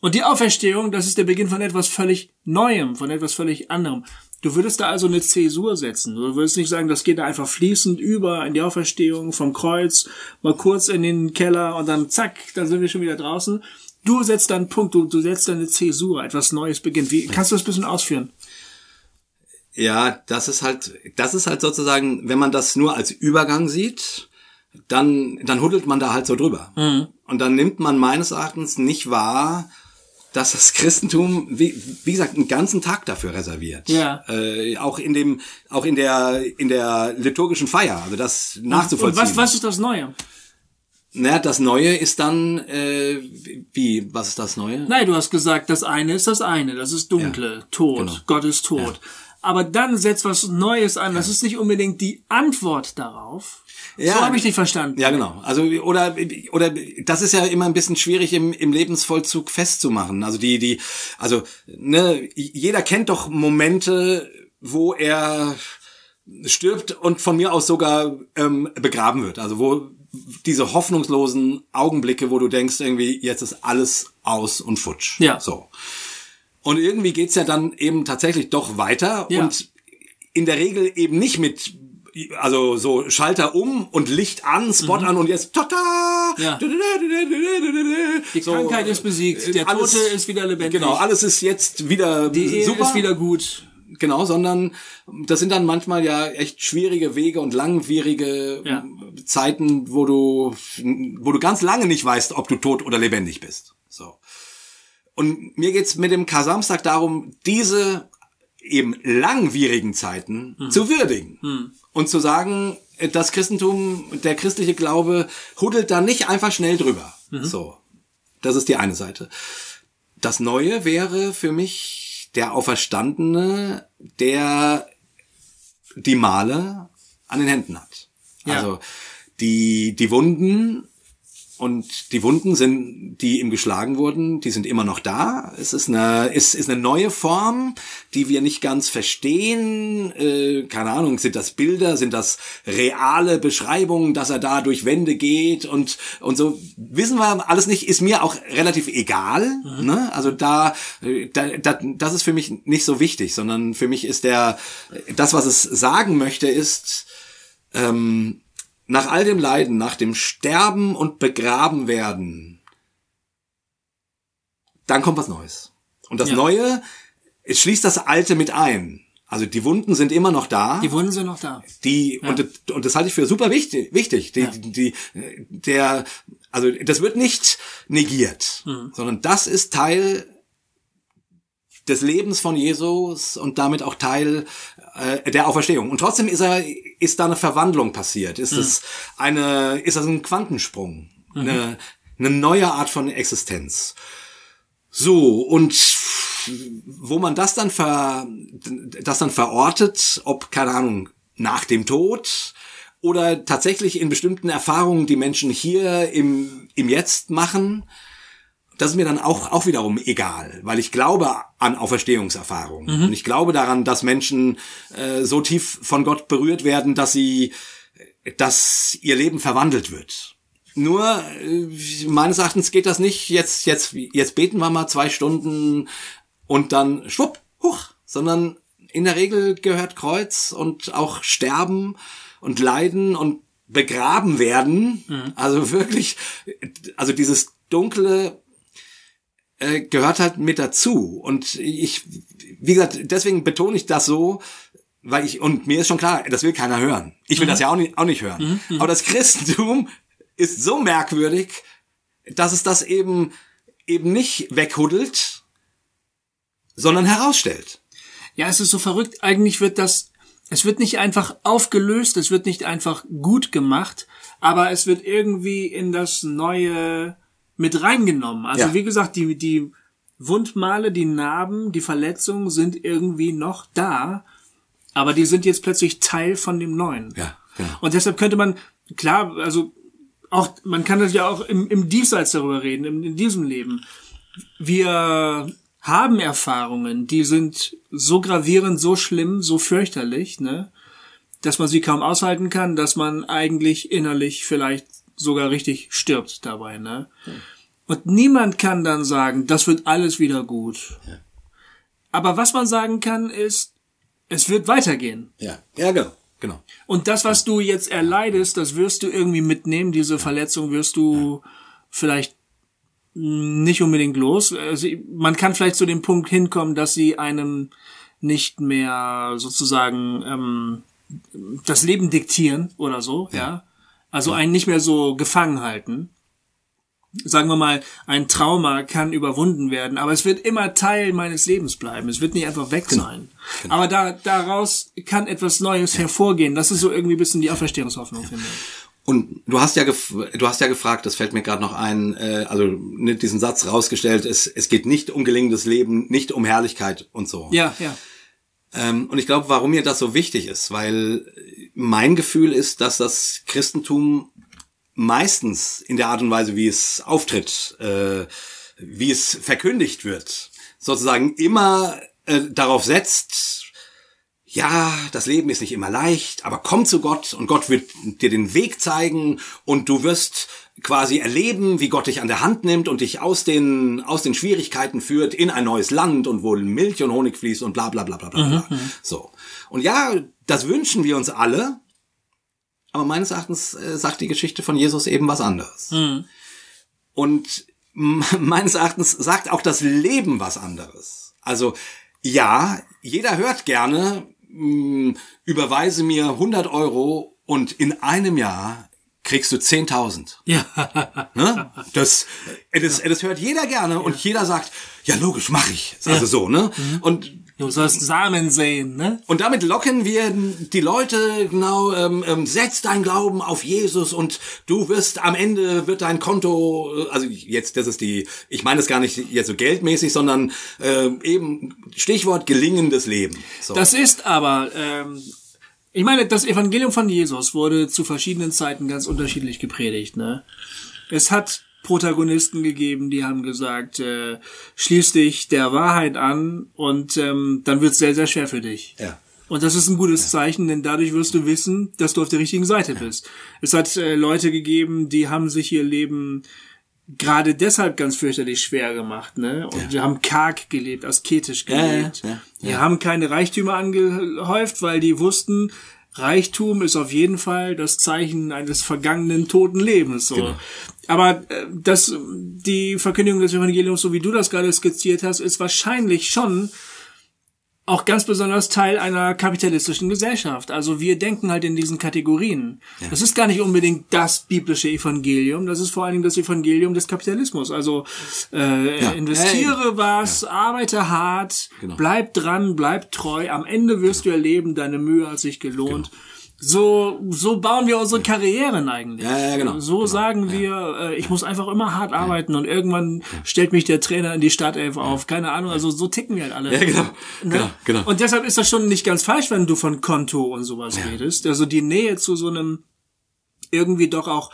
Und die Auferstehung, das ist der Beginn von etwas völlig Neuem, von etwas völlig anderem. Du würdest da also eine Zäsur setzen. Du würdest nicht sagen, das geht da einfach fließend über in die Auferstehung vom Kreuz, mal kurz in den Keller und dann zack, dann sind wir schon wieder draußen. Du setzt da einen Punkt, du, du setzt eine Zäsur, etwas Neues beginnt. Wie, kannst du das ein bisschen ausführen? Ja, das ist halt, das ist halt sozusagen, wenn man das nur als Übergang sieht, dann, dann huddelt man da halt so drüber. Mhm. Und dann nimmt man meines Erachtens nicht wahr, dass das Christentum, wie, wie gesagt, einen ganzen Tag dafür reserviert. Ja. Äh, auch in dem, auch in der, in der liturgischen Feier, also das Und nachzuvollziehen. was, was ist das Neue? Naja, das Neue ist dann, äh, wie, was ist das Neue? Nein, du hast gesagt, das eine ist das eine, das ist dunkle, tot, genau. Gott ist tot. Aber dann setzt was Neues an, das ist nicht unbedingt die Antwort darauf. Ja. So habe ich dich verstanden. Ja, genau. Also oder oder das ist ja immer ein bisschen schwierig im, im Lebensvollzug festzumachen. Also die die also ne jeder kennt doch Momente, wo er stirbt und von mir aus sogar ähm, begraben wird. Also wo diese hoffnungslosen Augenblicke, wo du denkst irgendwie jetzt ist alles aus und futsch. Ja. So. Und irgendwie geht's ja dann eben tatsächlich doch weiter Ja. und in der Regel eben nicht mit also so Schalter um und Licht an, Spot an und jetzt tata! Mhm. Ja. Die Die Krankheit ist besiegt, der Tote ist wieder lebendig. Genau, alles ist jetzt wieder Die super. ist wieder gut. Genau, sondern das sind dann manchmal ja echt schwierige Wege und langwierige Ja. Zeiten, wo du, wo du ganz lange nicht weißt, ob du tot oder lebendig bist. So. Und mir geht's mit dem Kar-Samstag darum, diese eben langwierigen Zeiten zu würdigen und zu sagen, das Christentum, der christliche Glaube huddelt da nicht einfach schnell drüber. So. Das ist die eine Seite. Das Neue wäre für mich der Auferstandene, der die Male an den Händen hat. Ja. Also die, die Wunden Und die Wunden sind, die ihm geschlagen wurden, die sind immer noch da. Es ist eine, ist, ist eine neue Form, die wir nicht ganz verstehen. Äh, keine Ahnung, sind das Bilder, sind das reale Beschreibungen, dass er da durch Wände geht und, und so. Wissen wir alles nicht, ist mir auch relativ egal. Mhm. Ne? Also da, da, da, das ist für mich nicht so wichtig, sondern für mich ist der, das, was es sagen möchte, ist, ähm, nach all dem Leiden, nach dem Sterben und Begraben werden, dann kommt was Neues. Und das ja. Neue, es schließt das Alte mit ein. Also die Wunden sind immer noch da. Die Wunden sind noch da. Die ja. und, und das halte ich für super wichtig. Wichtig. Die, ja. die, der, also das wird nicht negiert, mhm. sondern das ist Teil des Lebens von Jesus und damit auch Teil äh, der Auferstehung. Und trotzdem ist er, ist da eine Verwandlung passiert. Ist mhm. es eine, ist das ein Quantensprung, mhm. eine, eine neue Art von Existenz. So und wo man das dann ver, das dann verortet, ob keine Ahnung nach dem Tod oder tatsächlich in bestimmten Erfahrungen, die Menschen hier im im Jetzt machen das ist mir dann auch, auch wiederum egal, weil ich glaube an Auferstehungserfahrungen. Mhm. Und ich glaube daran, dass Menschen äh, so tief von Gott berührt werden, dass sie, dass ihr Leben verwandelt wird. Nur äh, meines Erachtens geht das nicht. Jetzt, jetzt, jetzt beten wir mal zwei Stunden und dann schwupp, huch, sondern in der Regel gehört Kreuz und auch Sterben und Leiden und begraben werden. Mhm. Also wirklich, also dieses dunkle äh, gehört halt mit dazu. Und ich, wie gesagt, deswegen betone ich das so, weil ich, und mir ist schon klar, das will keiner hören. Ich will mhm. das ja auch nicht, auch nicht hören. Mhm. mhm. Aber das Christentum ist so merkwürdig, dass es das eben, eben nicht weghuddelt, sondern herausstellt. Ja, es ist so verrückt. Eigentlich wird das, es wird nicht einfach aufgelöst, es wird nicht einfach gut gemacht, aber es wird irgendwie in das neue, mit reingenommen. Also ja. wie gesagt, die, die Wundmale, die Narben, die Verletzungen sind irgendwie noch da, aber die sind jetzt plötzlich Teil von dem Neuen. Ja, genau. Und deshalb könnte man, klar, also auch, man kann das ja auch im, im Diesseits darüber reden, in, in diesem Leben. Wir haben Erfahrungen, die sind so gravierend, so schlimm, so fürchterlich, ne, dass man sie kaum aushalten kann, dass man eigentlich innerlich vielleicht sogar richtig stirbt dabei, ne? Ja. Und niemand kann dann sagen, das wird alles wieder gut. Ja. Aber was man sagen kann, ist, es wird weitergehen. Ja, ja, genau. Genau. Und das, was du jetzt erleidest, das wirst du irgendwie mitnehmen. Diese Verletzung wirst du ja. vielleicht nicht unbedingt los. Also man kann vielleicht zu dem Punkt hinkommen, dass sie einem nicht mehr sozusagen ähm, das Leben diktieren oder so, ja. ja. Also einen nicht mehr so gefangen halten. Sagen wir mal, ein Trauma kann überwunden werden, aber es wird immer Teil meines Lebens bleiben. Es wird nicht einfach weg genau. sein. Genau. Aber da, daraus kann etwas Neues ja. hervorgehen. Das ist so irgendwie ein bisschen die Auferstehungshoffnung, ja. finde ich. Und du hast ja du hast ja gefragt, das fällt mir gerade noch ein, äh, also nicht diesen Satz rausgestellt, es, es geht nicht um gelingendes Leben, nicht um Herrlichkeit und so. Ja, ja. Ähm, und ich glaube, warum mir das so wichtig ist, weil mein Gefühl ist, dass das Christentum meistens in der Art und Weise, wie es auftritt, äh, wie es verkündigt wird, sozusagen immer äh, darauf setzt, ja, das Leben ist nicht immer leicht, aber komm zu Gott und Gott wird dir den Weg zeigen und du wirst quasi erleben, wie Gott dich an der Hand nimmt und dich aus den, aus den Schwierigkeiten führt in ein neues Land und wo Milch und Honig fließt und bla bla bla bla bla. Mhm. mhm. So. Und ja, das wünschen wir uns alle, aber meines Erachtens äh, sagt die Geschichte von Jesus eben was anderes. Mhm. Und meines Erachtens sagt auch das Leben was anderes. Also ja, jeder hört gerne, mh, überweise mir 100 Euro und in einem Jahr kriegst du 10.000. Ja. Ne? Das, das, das hört jeder gerne ja. und jeder sagt, ja logisch, mache ich. Also ja. so, ne? Mhm. Und Du sollst Samen sehen, ne? Und damit locken wir die Leute, genau, ähm, ähm, setz dein Glauben auf Jesus und du wirst am Ende wird dein Konto, äh, also jetzt, das ist die, ich meine es gar nicht jetzt so geldmäßig, sondern äh, eben Stichwort gelingendes Leben. So. Das ist aber, ähm, ich meine, das Evangelium von Jesus wurde zu verschiedenen Zeiten ganz unterschiedlich gepredigt, ne? Es hat Protagonisten gegeben, die haben gesagt, äh, schließ dich der Wahrheit an und ähm, dann wird es sehr, sehr schwer für dich. Ja. Und das ist ein gutes Zeichen, denn dadurch wirst du wissen, dass du auf der richtigen Seite bist. Es hat äh, Leute gegeben, die haben sich ihr Leben gerade deshalb ganz fürchterlich schwer gemacht, ne? Und die haben karg gelebt, asketisch Ja, ja, gelebt. ja, Die haben keine Reichtümer angehäuft, weil die wussten, Reichtum ist auf jeden Fall das Zeichen eines vergangenen toten Lebens. So. Genau. Aber äh, das, die Verkündigung des Evangeliums, so wie du das gerade skizziert hast, ist wahrscheinlich schon auch ganz besonders Teil einer kapitalistischen Gesellschaft. Also wir denken halt in diesen Kategorien. Das ist gar nicht unbedingt das biblische Evangelium, das ist vor allen Dingen das Evangelium des Kapitalismus. Also äh, investiere was, arbeite hart, Genau. bleib dran, bleib treu. Am Ende wirst du erleben, deine Mühe hat sich gelohnt. So, so bauen wir unsere Karrieren eigentlich. Ja, ja, genau. So sagen wir, äh, ich muss einfach immer hart arbeiten und irgendwann stellt mich der Trainer in die Startelf auf. Keine Ahnung, also so ticken wir halt alle. Ja, genau. Ne? Genau, genau. Und deshalb ist das schon nicht ganz falsch, wenn du von Konto und sowas redest. Also die Nähe zu so einem irgendwie doch auch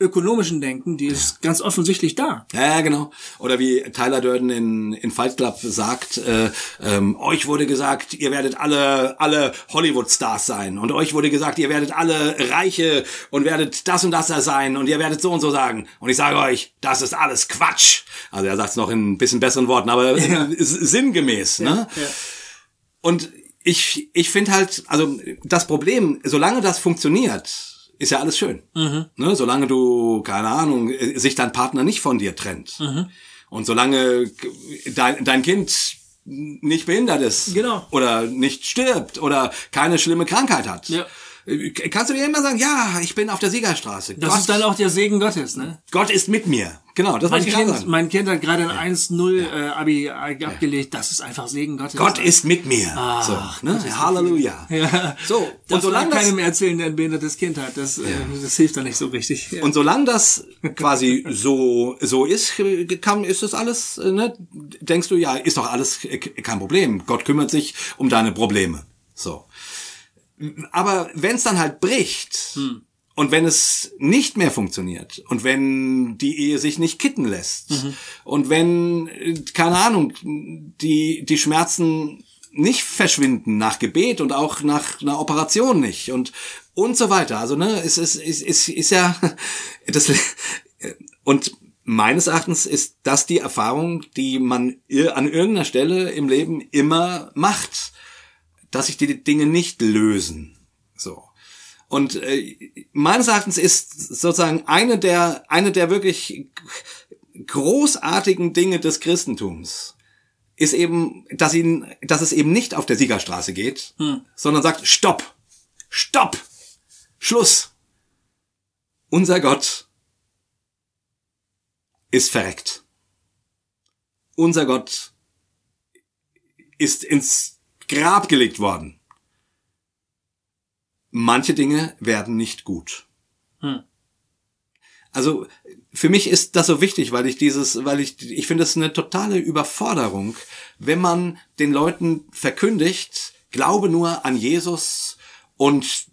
ökonomischen Denken, die ist ganz offensichtlich da. Ja, genau. Oder wie Tyler Durden in, in Fight Club sagt, äh, ähm, euch wurde gesagt, ihr werdet alle, alle Hollywood-Stars sein. Und euch wurde gesagt, ihr werdet alle Reiche und werdet das und das da sein und ihr werdet so und so sagen. Und ich sage euch, das ist alles Quatsch. Also er sagt es noch in ein bisschen besseren Worten, aber ist sinngemäß. Ne? Und ich, ich finde halt, also das Problem, solange das funktioniert, ist ja alles schön. Ne? Solange du, keine Ahnung, äh, sich dein Partner nicht von dir trennt. Und solange dein, dein Kind nicht behindert ist. Genau. Oder nicht stirbt oder keine schlimme Krankheit hat. Ja. Äh, Kannst du dir immer sagen, ja, ich bin auf der Siegerstraße. Das Gott, ist dann auch der Segen Gottes, ne? Gott ist mit mir. Genau, das Mein wollte ich kind, sagen. mein kind hat gerade ein 1-0 äh, Abi äh, abgelegt. Das ist einfach Segen Gottes. Gott ist mit mir. so, ne? Halleluja. Ja. So, und Das solange solange das, keinem erzählen, der ein behindertes Kind hat. Das, äh, das hilft dann nicht so richtig. Ja. Und solange das quasi so so ist, kann, ist das alles, äh, ne? Denkst du, ja, ist doch alles äh, kein Problem. Gott kümmert sich um deine Probleme. So. Aber wenn es dann halt bricht und wenn es nicht mehr funktioniert und wenn die Ehe sich nicht kitten lässt und wenn keine Ahnung die die Schmerzen nicht verschwinden nach Gebet und auch nach einer Operation nicht und und so weiter. Also ne, es ist ist ist, ist ja das und meines Erachtens ist das die Erfahrung, die man an irgendeiner Stelle im Leben immer macht, dass sich die Dinge nicht lösen. So. Und äh, meines Erachtens ist sozusagen eine der eine der wirklich großartigen Dinge des Christentums ist eben, dass ihn, dass es eben nicht auf der Siegerstraße geht, sondern sagt Stopp, Stopp, Schluss. Unser Gott ist verreckt. Unser Gott ist ins Grab gelegt worden. Manche Dinge werden nicht gut. Also für mich ist das so wichtig, weil ich dieses, weil ich, ich finde es eine totale Überforderung, wenn man den Leuten verkündigt, glaube nur an Jesus und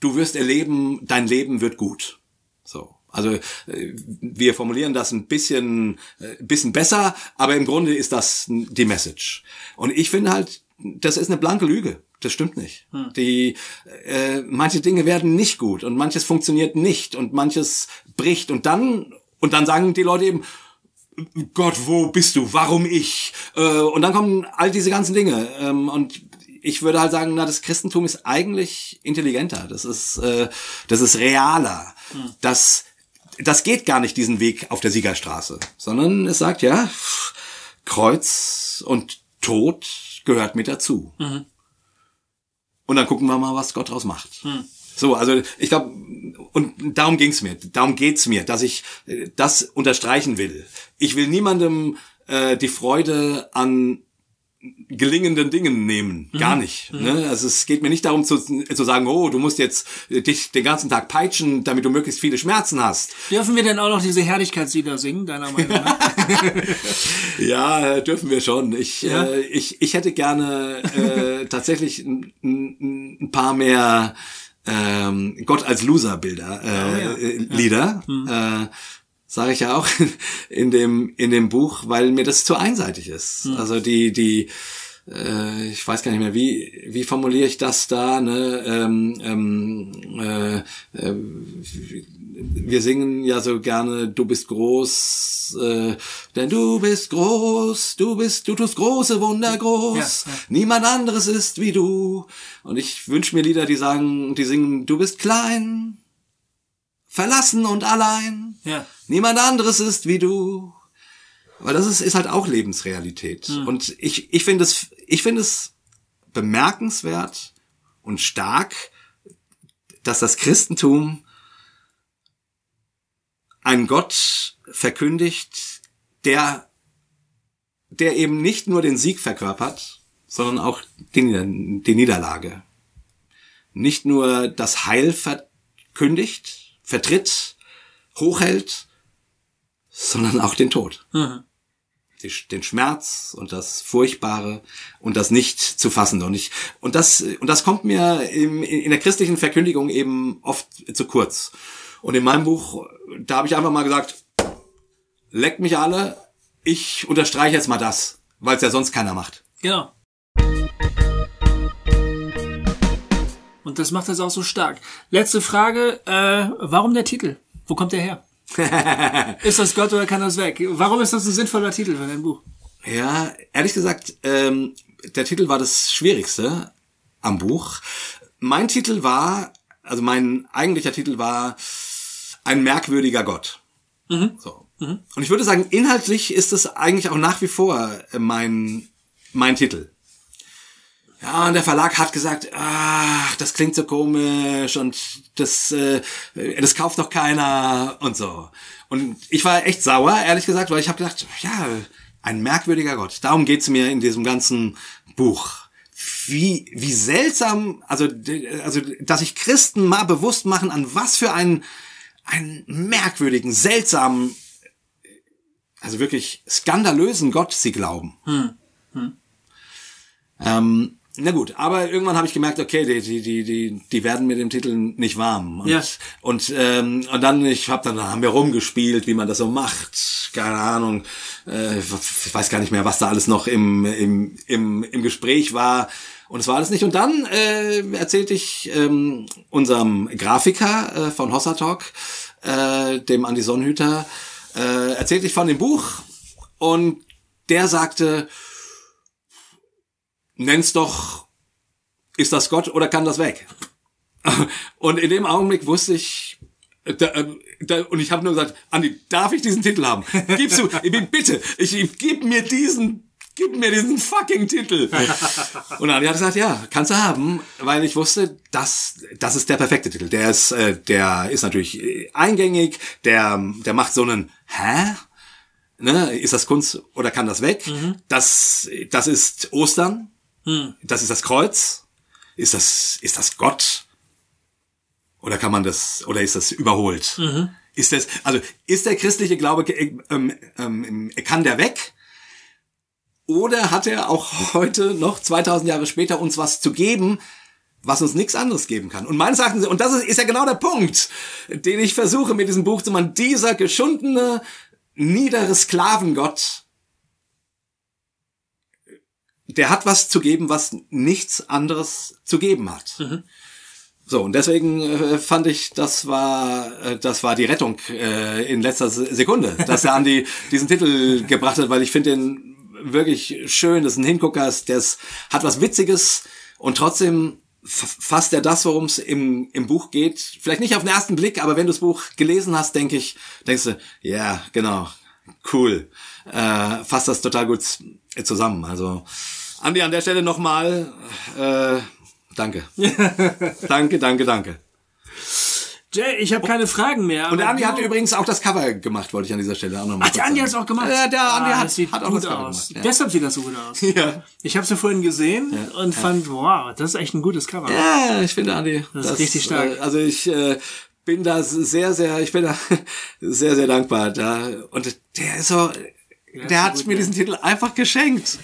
du wirst erleben, dein Leben wird gut. So. Also äh, wir formulieren das ein bisschen, äh, bisschen besser, aber im Grunde ist das die Message. Und ich finde halt, das ist eine blanke Lüge. Das stimmt nicht. Die äh, manche Dinge werden nicht gut und manches funktioniert nicht und manches bricht und dann und dann sagen die Leute eben Gott, wo bist du? Warum ich? Äh, und dann kommen all diese ganzen Dinge ähm, und ich würde halt sagen, na das Christentum ist eigentlich intelligenter. Das ist äh, das ist realer. Das das geht gar nicht diesen Weg auf der Siegerstraße, sondern es sagt ja Kreuz und Tod gehört mit dazu. Und dann gucken wir mal, was Gott draus macht. So, also ich glaube, und darum ging's mir, darum geht's mir, dass ich äh, das unterstreichen will. Ich will niemandem äh, die Freude an gelingenden Dingen nehmen, gar nicht. Ne? Also es geht mir nicht darum zu, zu sagen, oh, du musst jetzt äh, dich den ganzen Tag peitschen, damit du möglichst viele Schmerzen hast. Dürfen wir denn auch noch diese Herrlichkeitslieder singen, deiner Meinung nach? Ja, dürfen wir schon. Ich, Ja? äh, ich, ich hätte gerne äh, tatsächlich ein, ein, paar mehr ähm, Gott als Loser-Bilder, äh, Oh ja. äh, Lieder, äh, sage ich ja auch in dem in dem Buch, weil mir das zu einseitig ist. Also die die äh, ich weiß gar nicht mehr, wie, wie formuliere ich das da, ne? Ähm, ähm, äh, äh, wir singen ja so gerne, du bist groß, äh, denn du bist groß, du bist, du tust große Wunder groß, Ja, ja. niemand anderes ist wie du. Und ich wünsche mir Lieder, die sagen, die singen, du bist klein, verlassen und allein, Ja. Niemand anderes ist wie du. Weil das ist, ist halt auch Lebensrealität. Und ich, ich finde es, ich finde es bemerkenswert und stark, dass das Christentum einen Gott verkündigt, der, der eben nicht nur den Sieg verkörpert, sondern auch die, die Niederlage. Nicht nur das Heil verkündigt, vertritt, hochhält, sondern auch den Tod. Die, den Schmerz und das Furchtbare und das nicht zu fassende. Und ich, und das, und das kommt mir im, in der christlichen Verkündigung eben oft zu kurz. Und in meinem Buch, da habe ich einfach mal gesagt, leckt mich alle, ich unterstreiche jetzt mal das, weil es ja sonst keiner macht. Genau. Und das macht das auch so stark. Letzte Frage, äh, warum der Titel? Wo kommt der her? Ist das Gott oder kann das weg? Warum ist das ein sinnvoller Titel für dein Buch? Ja, ehrlich gesagt, ähm, der Titel war das Schwierigste am Buch. Mein Titel war, also mein eigentlicher Titel war ein merkwürdiger Gott. So. Und ich würde sagen, inhaltlich ist es eigentlich auch nach wie vor mein, mein Titel. Ja, und der Verlag hat gesagt, ach, das klingt so komisch und das, äh, das kauft doch keiner und so. Und ich war echt sauer, ehrlich gesagt, weil ich habe gedacht, ja, ein merkwürdiger Gott. Darum geht's mir in diesem ganzen Buch. Wie, wie seltsam, also, also, dass sich Christen mal bewusst machen, an was für einen, einen merkwürdigen, seltsamen, also wirklich skandalösen Gott sie glauben. Ähm, na gut, aber irgendwann habe ich gemerkt, okay, die, die, die, die, die werden mit dem Titel nicht warm. Und, Ja. und, ähm, und dann, ich hab dann, haben wir rumgespielt, wie man das so macht. Keine Ahnung. Äh, ich weiß gar nicht mehr, was da alles noch im, im, im, im Gespräch war. Und es war alles nicht. Und dann äh, erzählte ich ähm, unserem Grafiker äh, von Hossa Talk, äh, dem Andi Sonnenhüter, äh, erzählte ich von dem Buch. Und der sagte, nenn's doch, ist das Gott oder kann das weg? Und in dem Augenblick wusste ich, da, äh, da, und ich habe nur gesagt, Andi, darf ich diesen Titel haben? Gibst du, ich bin, bitte, ich, ich gib mir diesen, gib mir diesen fucking Titel. Und Andi hat gesagt, ja, kannst du haben, weil ich wusste, das, das ist der perfekte Titel. Der ist, äh, der ist natürlich eingängig, der, der macht so einen, hä? Ne, ist das Kunst oder kann das weg? Das, das ist Ostern. Das ist das Kreuz. Ist das, ist das Gott? Oder kann man das, oder ist das überholt? Ist das, also, ist der christliche Glaube, äh, ähm, ähm, kann der weg? Oder hat er auch heute noch 2000 Jahre später uns was zu geben, was uns nichts anderes geben kann? Und meines Erachtens, und das ist, ist ja genau der Punkt, den ich versuche mit diesem Buch zu machen, dieser geschundene, niedere Sklavengott, der hat was zu geben, was nichts anderes zu geben hat. So, und deswegen äh, fand ich, das war, äh, das war die Rettung äh, in letzter Se- Sekunde, dass der Andi diesen Titel gebracht hat, weil ich finde den wirklich schön, das ist ein Hingucker, der hat was Witziges und trotzdem fasst er das, worum es im, im Buch geht. Vielleicht nicht auf den ersten Blick, aber wenn du das Buch gelesen hast, denke ich, denkst du, ja, genau, cool. Äh, fasst das total gut zusammen. Also, Andi, an der Stelle nochmal, äh, danke. danke, danke, danke. Jay, ich habe keine Fragen mehr. Und der Andi hat übrigens auch das Cover gemacht, wollte ich an dieser Stelle auch nochmal Ach, der Andi hat's auch gemacht. Ja, der Andi ah, hat, das sieht hat auch gut das Cover aus. gemacht. Ja. Deshalb sieht das so gut aus. Ja. Ich habe es ja vorhin gesehen und fand, wow, das ist echt ein gutes Cover. Ja, ich finde, Andi, Das ist richtig stark. Äh, also ich äh, bin da sehr, sehr, ich bin da sehr, sehr dankbar. Da und der ist so, der hat mir ja. diesen Titel einfach geschenkt.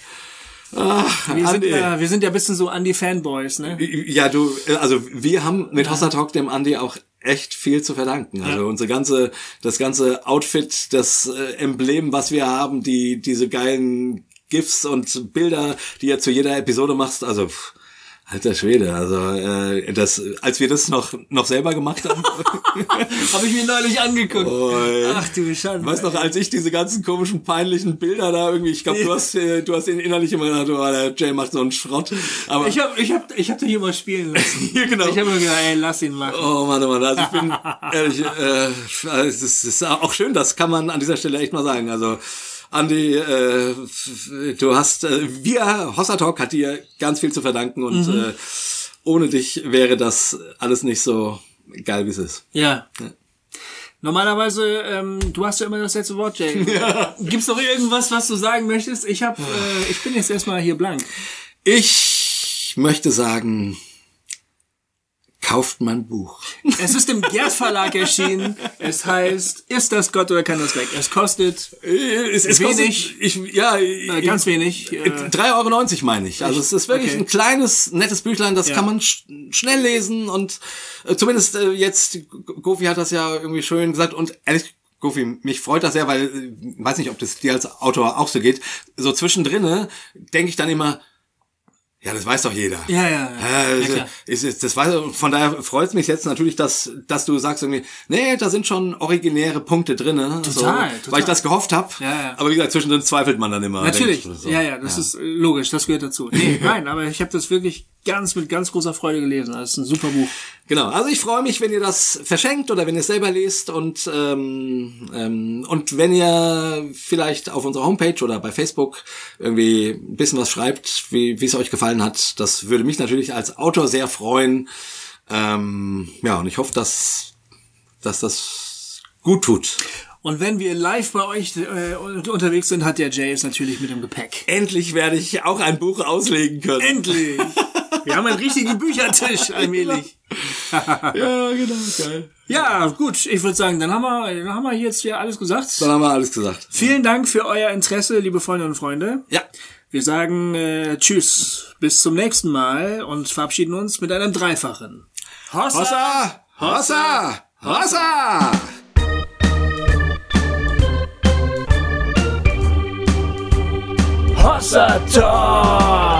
Ach, Wir sind, ja, wir sind ja ein bisschen so Andy-Fanboys, ne? Ja, du, also wir haben mit Hossa Talk dem Andi auch echt viel zu verdanken. Also unsere ganze, das ganze Outfit, das äh, Emblem, was wir haben, die, diese geilen GIFs und Bilder, die er zu jeder Episode machst, also pff, alter Schwede, also äh, das, als wir das noch noch selber gemacht haben, Habe ich mir neulich angeguckt. Oi. Ach du Schande. weißt noch, als ich diese ganzen komischen peinlichen Bilder da irgendwie, ich glaube, du hast, äh, du hast ihn innerlich immer gedacht, oh, der Jay macht so einen Schrott, aber Ich habe ich hab, ich hab hier mal spielen lassen. Ja, genau. Ich habe mir gedacht, ey, lass ihn machen. Oh Mann, oh Mann, also ich bin ehrlich, äh, es ist, es ist auch schön, das kann man an dieser Stelle echt mal sagen. Also Andi, äh, du hast, äh, wir, Hossa Talk hat dir ganz viel zu verdanken und äh, ohne dich wäre das alles nicht so geil, wie es ist. Ja. Normalerweise, ähm, du hast ja immer das letzte Wort, Jay. Gibt's noch irgendwas, was du sagen möchtest? Ich hab, äh, ich bin jetzt erstmal hier blank. Ich möchte sagen, kauft mein Buch. Es ist im Gerd Verlag erschienen. Es heißt, ist das Gott oder kann das weg? Es kostet Es ist Wenig. Ich, ja, äh, ganz wenig. Äh, 3,90 Euro meine ich. Also es ist wirklich Okay. ein kleines, nettes Büchlein, das Ja. kann man sch schnell lesen und äh, zumindest äh, jetzt, Gofi hat das ja irgendwie schön gesagt und ehrlich, Gofi, mich freut das sehr, weil, äh, weiß nicht, ob das dir als Autor auch so geht, so zwischendrin denke ich dann immer, ja, das weiß doch jeder. Ja, ja, ja. Äh, Ja, ist, ist, das weiß, von daher freut es mich jetzt natürlich, dass, dass du sagst irgendwie, nee, da sind schon originäre Punkte drinne, so, Total, weil total. ich das gehofft habe. Ja, ja. Aber wie gesagt, zwischendrin zweifelt man dann immer. Natürlich. denkt so. Ja, ja, das ist äh, logisch, das gehört dazu. Nee, nein, aber ich habe das wirklich ganz mit ganz großer Freude gelesen. Das ist ein super Buch. Genau, also ich freue mich, wenn ihr das verschenkt oder wenn ihr es selber lest und ähm, ähm, und wenn ihr vielleicht auf unserer Homepage oder bei Facebook irgendwie ein bisschen was schreibt, wie wie es euch gefallen hat, das würde mich natürlich als Autor sehr freuen. Ähm, ja, und ich hoffe, dass dass das gut tut. Und wenn wir live bei euch äh, unterwegs sind, hat der Jay es natürlich mit dem Gepäck. Endlich werde ich auch ein Buch auslegen können. Endlich! Wir haben einen richtigen Büchertisch allmählich. ja, genau, geil. Ja, gut, ich würde sagen, dann haben wir, dann haben wir jetzt hier alles gesagt. Dann haben wir alles gesagt. Vielen Dank für euer Interesse, liebe Freunde und Freunde. Ja. Wir sagen äh, Tschüss, bis zum nächsten Mal und verabschieden uns mit einem Dreifachen. Hossa! Hossa! Hossa! Hossa! Hossa Talk.